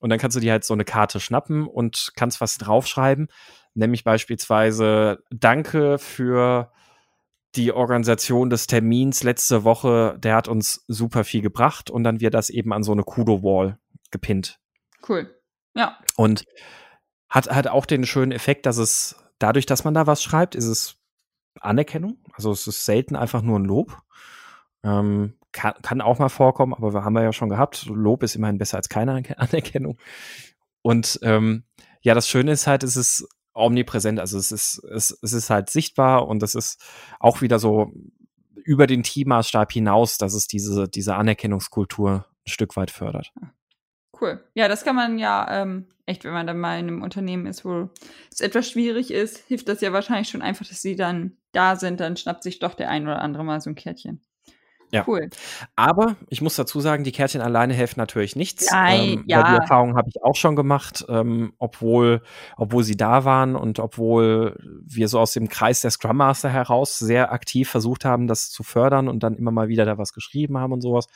Und dann kannst du dir halt so eine Karte schnappen und kannst was draufschreiben, nämlich beispielsweise Danke für die Organisation des Termins letzte Woche, der hat uns super viel gebracht und dann wird das eben an so eine Kudo-Wall gepinnt. Cool. Ja. Und hat, hat auch den schönen Effekt, dass es dadurch, dass man da was schreibt, ist es Anerkennung. Also es ist selten einfach nur ein Lob. Ähm, kann, kann auch mal vorkommen, aber wir haben ja schon gehabt. Lob ist immerhin besser als keine Anerkennung. Und ähm, ja, das Schöne ist halt, es ist omnipräsent. Also es ist, es, es ist halt sichtbar und es ist auch wieder so über den Teammaßstab hinaus, dass es diese, diese Anerkennungskultur ein Stück weit fördert. Cool. Ja, das kann man ja ähm, echt, wenn man dann mal in einem Unternehmen ist, wo es etwas schwierig ist, hilft das ja wahrscheinlich schon einfach, dass sie dann da sind, dann schnappt sich doch der ein oder andere mal so ein Kärtchen. Ja. Cool. Aber ich muss dazu sagen, die Kärtchen alleine helfen natürlich nichts. Nein, ähm, ja. Die Erfahrung habe ich auch schon gemacht, ähm, obwohl, obwohl sie da waren und obwohl wir so aus dem Kreis der Scrum Master heraus sehr aktiv versucht haben, das zu fördern und dann immer mal wieder da was geschrieben haben und sowas.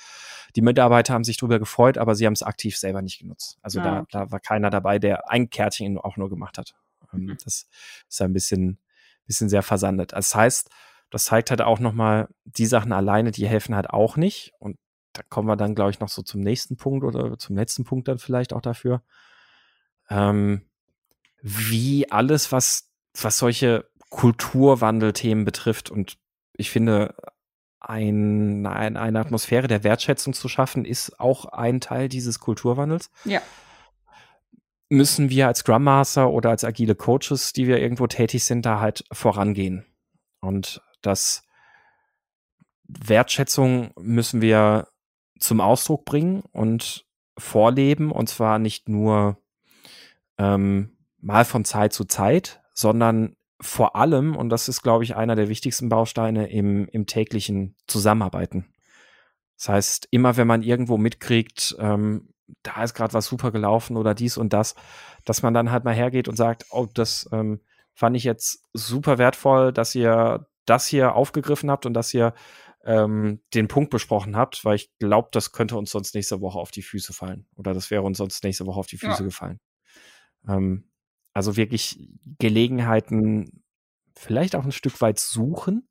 Die Mitarbeiter haben sich darüber gefreut, aber sie haben es aktiv selber nicht genutzt. Also ah, da, okay. da war keiner dabei, der ein Kärtchen auch nur gemacht hat. Ähm, mhm. Das ist ein bisschen, bisschen sehr versandet. Das heißt, das zeigt halt auch nochmal, die Sachen alleine, die helfen halt auch nicht. Und da kommen wir dann, glaube ich, noch so zum nächsten Punkt oder zum letzten Punkt dann vielleicht auch dafür. Ähm, wie alles, was, was solche Kulturwandelthemen betrifft und ich finde, ein, ein, eine Atmosphäre der Wertschätzung zu schaffen, ist auch ein Teil dieses Kulturwandels. Ja. Müssen wir als Scrum Master oder als agile Coaches, die wir irgendwo tätig sind, da halt vorangehen. Und das Wertschätzung müssen wir zum Ausdruck bringen und vorleben. Und zwar nicht nur ähm, mal von Zeit zu Zeit, sondern vor allem, und das ist, glaube ich, einer der wichtigsten Bausteine im, im täglichen Zusammenarbeiten. Das heißt, immer wenn man irgendwo mitkriegt, ähm, da ist gerade was super gelaufen oder dies und das, dass man dann halt mal hergeht und sagt, oh, das ähm, fand ich jetzt super wertvoll, dass ihr das hier aufgegriffen habt und dass ihr ähm, den Punkt besprochen habt, weil ich glaube, das könnte uns sonst nächste Woche auf die Füße fallen. Oder das wäre uns sonst nächste Woche auf die Füße ja. gefallen. Ähm, also wirklich Gelegenheiten vielleicht auch ein Stück weit suchen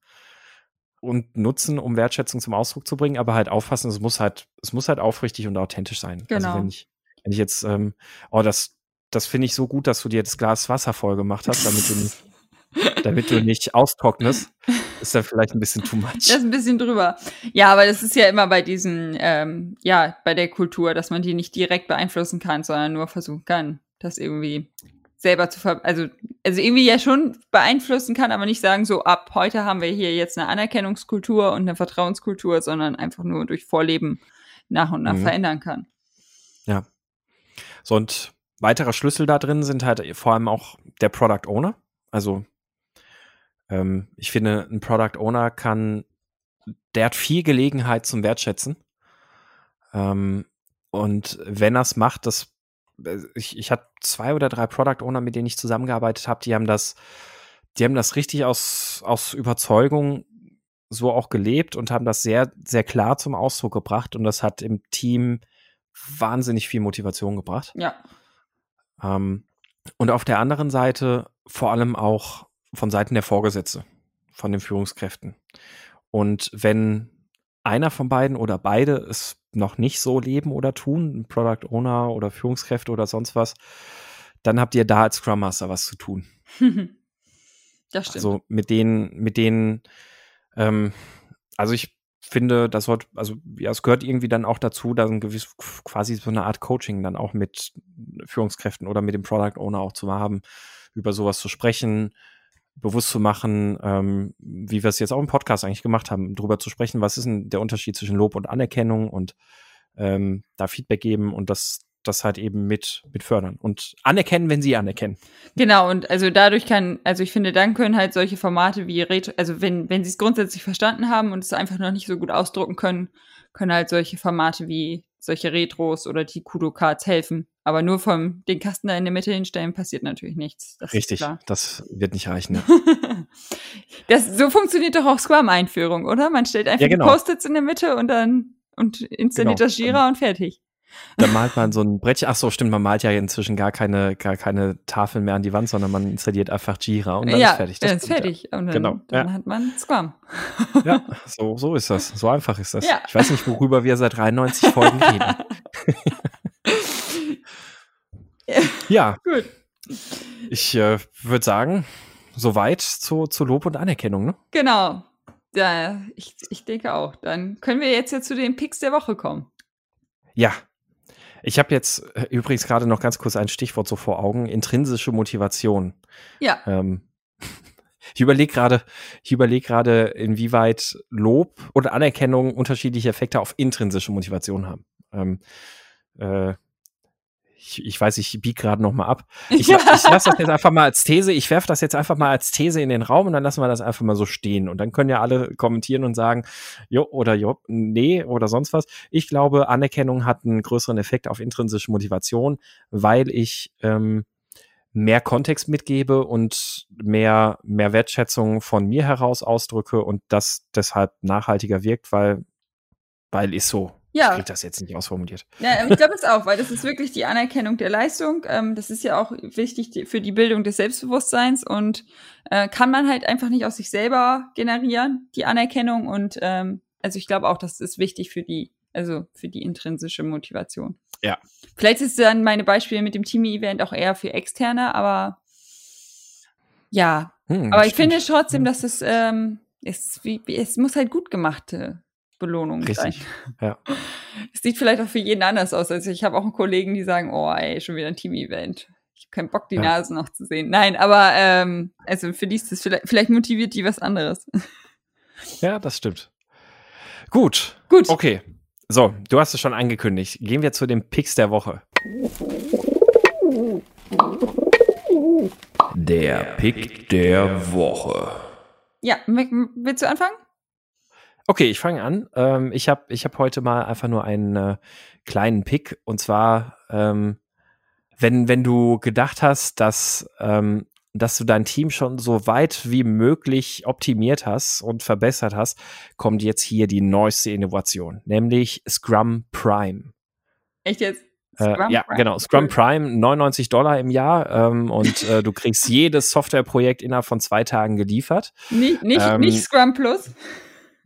und nutzen, um Wertschätzung zum Ausdruck zu bringen, aber halt aufpassen, es muss halt, es muss halt aufrichtig und authentisch sein. Also genau. Also wenn ich, wenn ich jetzt, ähm, oh, das, das finde ich so gut, dass du dir das Glas Wasser voll gemacht hast, damit du nicht, damit du nicht austrocknest. ist da vielleicht ein bisschen too much. Das ist ein bisschen drüber. Ja, aber das ist ja immer bei diesen, ähm, ja, bei der Kultur, dass man die nicht direkt beeinflussen kann, sondern nur versuchen kann, das irgendwie selber zu ver also also irgendwie ja schon beeinflussen kann, aber nicht sagen so ab heute haben wir hier jetzt eine Anerkennungskultur und eine Vertrauenskultur, sondern einfach nur durch Vorleben nach und nach mhm. verändern kann. Ja. So und weiterer Schlüssel da drin sind halt vor allem auch der Product Owner. Also ähm, ich finde, ein Product Owner kann, der hat viel Gelegenheit zum Wertschätzen. Ähm, und wenn er es macht, das äh, ich, ich hatte zwei oder drei Product Owner, mit denen ich zusammengearbeitet habe, die haben das, die haben das richtig aus, aus Überzeugung so auch gelebt und haben das sehr, sehr klar zum Ausdruck gebracht und das hat im Team wahnsinnig viel Motivation gebracht. Ja. Ähm, und auf der anderen Seite vor allem auch von Seiten der Vorgesetzte, von den Führungskräften. Und wenn einer von beiden oder beide es noch nicht so leben oder tun, Product Owner oder Führungskräfte oder sonst was, dann habt ihr da als Scrum Master was zu tun. das stimmt. Also mit denen, mit denen, ähm, also ich finde, das sollte, also ja, es gehört irgendwie dann auch dazu, da ein gewiss, quasi so eine Art Coaching dann auch mit Führungskräften oder mit dem Product Owner auch zu haben, über sowas zu sprechen, bewusst zu machen, ähm, wie wir es jetzt auch im Podcast eigentlich gemacht haben, darüber zu sprechen, was ist denn der Unterschied zwischen Lob und Anerkennung und ähm, da Feedback geben und das, das halt eben mit, mit fördern und anerkennen, wenn sie anerkennen. Genau, und also dadurch kann, also ich finde, dann können halt solche Formate wie Retro, also wenn, wenn sie es grundsätzlich verstanden haben und es einfach noch nicht so gut ausdrucken können, können halt solche Formate wie solche Retros oder die Kudo-Cards helfen. Aber nur vom den Kasten da in der Mitte hinstellen passiert natürlich nichts. Das Richtig, das wird nicht reichen. Ne? das, so funktioniert doch auch Scrum-Einführung, oder? Man stellt einfach ja, genau. die Post-its in der Mitte und dann und installiert genau. das Jira und fertig. Dann malt man so ein Brettchen. Ach so, stimmt, man malt ja inzwischen gar keine, gar keine Tafeln mehr an die Wand, sondern man installiert einfach Jira und dann ja, ist fertig. Das dann ist fertig. Ja. Und dann, genau. dann ja. hat man Scrum. Ja, so, so ist das. So einfach ist das. Ich weiß nicht, worüber wir seit 93 Folgen reden. ja. Gut. Ich äh, würde sagen, soweit zu, zu Lob und Anerkennung, ne? Genau. Ja, ich, ich denke auch. Dann können wir jetzt ja zu den Picks der Woche kommen. Ja, ich habe jetzt äh, übrigens gerade noch ganz kurz ein Stichwort so vor Augen: intrinsische Motivation. Ja. Ähm, ich überlege gerade, ich überlege gerade, inwieweit Lob oder Anerkennung unterschiedliche Effekte auf intrinsische Motivation haben. Ähm, äh, ich, ich weiß, ich biege gerade noch mal ab. Ich, ja. ich lasse das jetzt einfach mal als These, ich werfe das jetzt einfach mal als These in den Raum und dann lassen wir das einfach mal so stehen. Und dann können ja alle kommentieren und sagen, jo oder jo, nee oder sonst was. Ich glaube, Anerkennung hat einen größeren Effekt auf intrinsische Motivation, weil ich ähm, mehr Kontext mitgebe und mehr, mehr Wertschätzung von mir heraus ausdrücke und das deshalb nachhaltiger wirkt, weil, weil ist so. Ja. Ich kriege das jetzt nicht ausformuliert. Ja, ich glaube es auch, weil das ist wirklich die Anerkennung der Leistung. Ähm, das ist ja auch wichtig für die Bildung des Selbstbewusstseins und äh, kann man halt einfach nicht aus sich selber generieren, die Anerkennung. Und ähm, also ich glaube auch, das ist wichtig für die, also für die intrinsische Motivation. Ja. Vielleicht ist dann meine Beispiele mit dem Team-Event auch eher für Externe, aber ja. Hm, aber ich stimmt. finde trotzdem, dass es, ähm, es, wie, es muss halt gut gemachte Belohnung Richtig. sein. Ja. Es sieht vielleicht auch für jeden anders aus. Also ich habe auch einen Kollegen, die sagen, oh ey, schon wieder ein Team-Event. Ich habe keinen Bock, die ja. Nase noch zu sehen. Nein, aber ähm, also für die ist es vielleicht, vielleicht motiviert die was anderes. Ja, das stimmt. Gut. Gut. Okay. So, du hast es schon angekündigt. Gehen wir zu den Picks der Woche. Der Pick der Woche. Ja, willst du anfangen? Okay, ich fange an. Ähm, ich habe ich hab heute mal einfach nur einen äh, kleinen Pick. Und zwar, ähm, wenn, wenn du gedacht hast, dass, ähm, dass du dein Team schon so weit wie möglich optimiert hast und verbessert hast, kommt jetzt hier die neueste Innovation, nämlich Scrum Prime. Echt jetzt? Äh, ja, Prime. genau. Scrum Prime, 99 Dollar im Jahr ähm, und äh, du kriegst jedes Softwareprojekt innerhalb von zwei Tagen geliefert. Nicht, nicht, ähm, nicht Scrum Plus?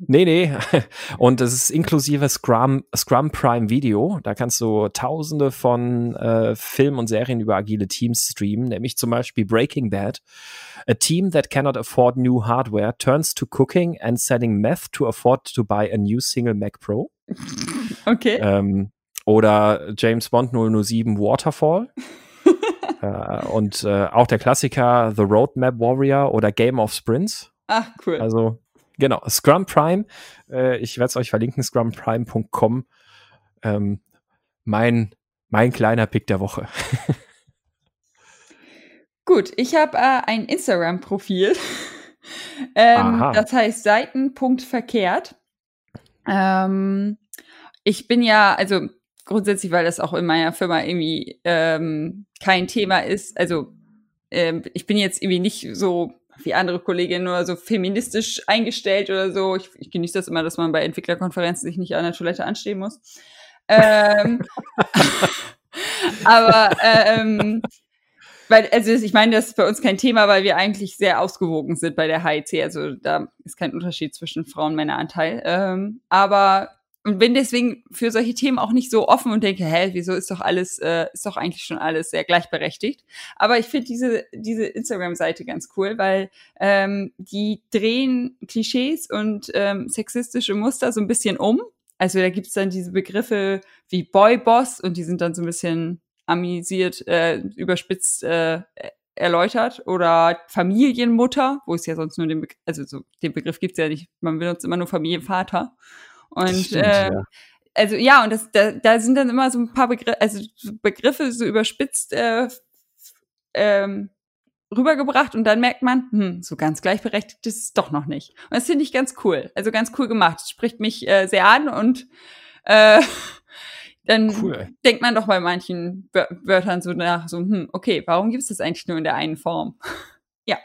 Nee, nee. Und es ist inklusive Scrum, Scrum Prime Video. Da kannst du tausende von äh, Filmen und Serien über agile Teams streamen, nämlich zum Beispiel Breaking Bad. A team that cannot afford new hardware turns to cooking and selling meth to afford to buy a new single Mac Pro. Okay. Ähm, oder James Bond 007 Waterfall. äh, und äh, auch der Klassiker The Roadmap Warrior oder Game of Sprints. Ach, cool. Also, genau, Scrum Prime. Äh, ich werde es euch verlinken, scrumprime.com. Ähm, mein, mein kleiner Pick der Woche. Gut, ich habe äh, ein Instagram-Profil. ähm, das heißt Seiten.verkehrt. Ähm, ich bin ja, also grundsätzlich, weil das auch in meiner Firma irgendwie ähm, kein Thema ist, also ähm, ich bin jetzt irgendwie nicht so wie andere Kolleginnen nur so feministisch eingestellt oder so. Ich, ich genieße das immer, dass man bei Entwicklerkonferenzen sich nicht an der Toilette anstehen muss. Ähm, aber ähm, weil, also ich meine, das ist bei uns kein Thema, weil wir eigentlich sehr ausgewogen sind bei der HIC. Also da ist kein Unterschied zwischen Frauen- und Männeranteil. Ähm, aber und bin deswegen für solche Themen auch nicht so offen und denke, hä, wieso ist doch alles, äh, ist doch eigentlich schon alles sehr gleichberechtigt. Aber ich finde diese, diese Instagram-Seite ganz cool, weil ähm, die drehen Klischees und ähm, sexistische Muster so ein bisschen um. Also da gibt's dann diese Begriffe wie Boy-Boss und die sind dann so ein bisschen amüsiert, äh, überspitzt äh, erläutert oder Familienmutter, wo es ja sonst nur den Begriff, also so den Begriff gibt's ja nicht, man benutzt immer nur Familienvater. Und Stimmt, äh, ja. also ja, und das, da, da sind dann immer so ein paar Begriffe, also so Begriffe so überspitzt äh, ähm, rübergebracht und dann merkt man, hm, so ganz gleichberechtigt ist es doch noch nicht. Und das finde ich ganz cool. Also ganz cool gemacht. Das spricht mich äh, sehr an und äh, dann Cool. denkt man doch bei manchen Wör Wörtern so nach, so, hm, okay, warum gibt es das eigentlich nur in der einen Form?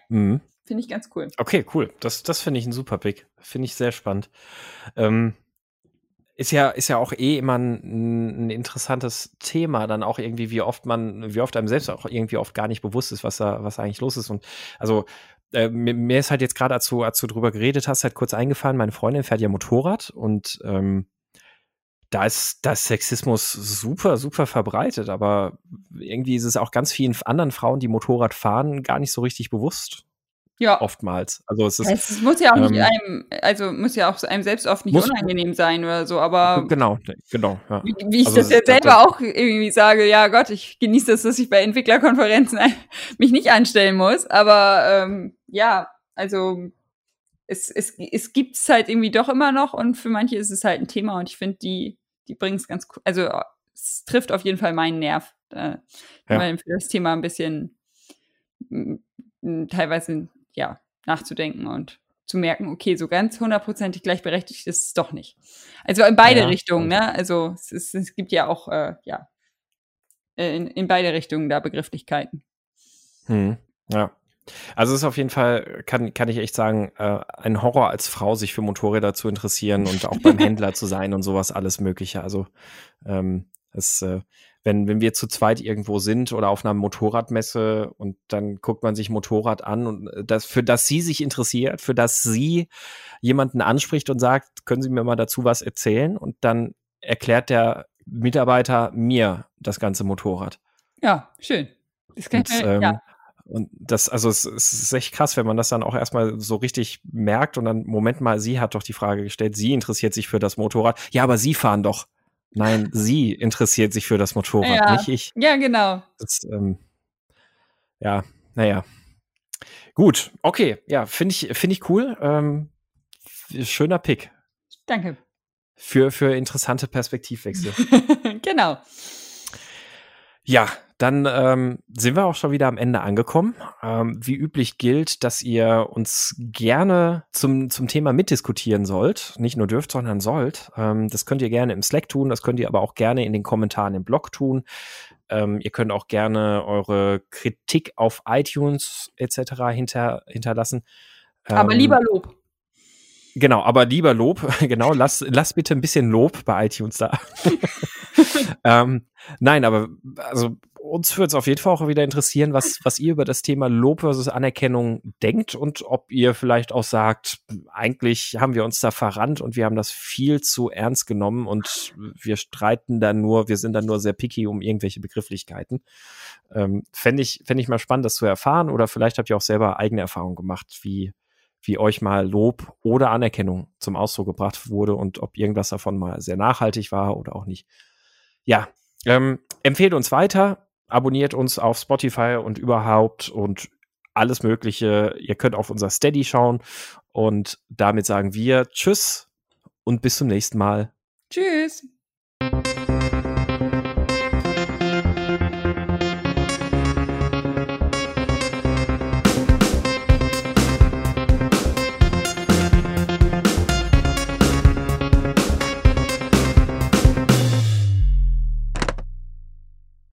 Mhm. Finde ich ganz cool. Okay, cool. Das, das finde ich ein super Pick. Finde ich sehr spannend. Ähm, ist ja, ist ja auch eh immer ein, ein interessantes Thema, dann auch irgendwie, wie oft man, wie oft einem selbst auch irgendwie oft gar nicht bewusst ist, was da, was eigentlich los ist. Und also äh, mir, ist halt jetzt gerade, als du drüber geredet hast, halt kurz eingefallen, meine Freundin fährt ja Motorrad und ähm, da ist, da ist Sexismus super, super verbreitet, aber irgendwie ist es auch ganz vielen anderen Frauen, die Motorrad fahren, gar nicht so richtig bewusst Ja. oftmals. Also es ist Es muss ja auch nicht ähm, einem, also muss ja auch einem selbst oft nicht Muss- unangenehm sein oder so, aber genau, genau. Ja. wie, wie ich Also das ja das- das- selber auch irgendwie sage, ja Gott, ich genieße das, dass ich bei Entwicklerkonferenzen mich nicht anstellen muss, aber ähm, ja, also es, es, es gibt es halt irgendwie doch immer noch und für manche ist es halt ein Thema und ich finde, die, die bringen es ganz cool, also es trifft auf jeden Fall meinen Nerv, äh, Ja. mal für das Thema ein bisschen teilweise ja nachzudenken und zu merken, okay, so ganz hundertprozentig gleichberechtigt ist es doch nicht. Also in beide Ja, Richtungen, ne? Also es, ist, es gibt ja auch, äh, ja, äh, in, in beide Richtungen da Begrifflichkeiten. Hm, ja. Also es ist auf jeden Fall, kann, kann ich echt sagen, äh, ein Horror als Frau, sich für Motorräder zu interessieren und auch beim Händler zu sein und sowas, alles Mögliche. Also ähm, es, äh, wenn, wenn wir zu zweit irgendwo sind oder auf einer Motorradmesse und dann guckt man sich Motorrad an und äh, das, für das sie sich interessiert, für das sie jemanden anspricht und sagt, können Sie mir mal dazu was erzählen? Und dann erklärt der Mitarbeiter mir das ganze Motorrad. Ja, schön. Das kann Und, ich ähm, ja. und das, also es, es ist echt krass, wenn man das dann auch erstmal so richtig merkt und dann, Moment mal, sie hat doch die Frage gestellt, sie interessiert sich für das Motorrad. Ja, aber sie fahren doch. Nein, sie interessiert sich für das Motorrad, Ja. nicht ich. Ja, genau. Das, ähm, ja, naja. Gut, okay, ja, finde ich, finde ich cool. Ähm, schöner Pick Danke. für, für interessante Perspektivwechsel. genau. Ja, dann ähm, sind wir auch schon wieder am Ende angekommen. Ähm, wie üblich gilt, dass ihr uns gerne zum, zum Thema mitdiskutieren sollt. Nicht nur dürft, sondern sollt. Ähm, das könnt ihr gerne im Slack tun, das könnt ihr aber auch gerne in den Kommentaren im Blog tun. Ähm, ihr könnt auch gerne eure Kritik auf iTunes etc. Hinter, hinterlassen. Aber Ähm, lieber Lob. Genau, aber lieber Lob, genau, lass, lass bitte ein bisschen Lob bei iTunes da. ähm, nein, aber also uns würde es auf jeden Fall auch wieder interessieren, was, was ihr über das Thema Lob versus Anerkennung denkt und ob ihr vielleicht auch sagt, eigentlich haben wir uns da verrannt und wir haben das viel zu ernst genommen und wir streiten da nur, wir sind da nur sehr picky um irgendwelche Begrifflichkeiten. Ähm, Fände ich, fänd ich mal spannend, das zu erfahren oder vielleicht habt ihr auch selber eigene Erfahrungen gemacht, wie, wie euch mal Lob oder Anerkennung zum Ausdruck gebracht wurde und ob irgendwas davon mal sehr nachhaltig war oder auch nicht. Ja, ähm, empfehlt uns weiter, abonniert uns auf Spotify und überhaupt und alles Mögliche. Ihr könnt auf unser Steady schauen und damit sagen wir Tschüss und bis zum nächsten Mal. Tschüss.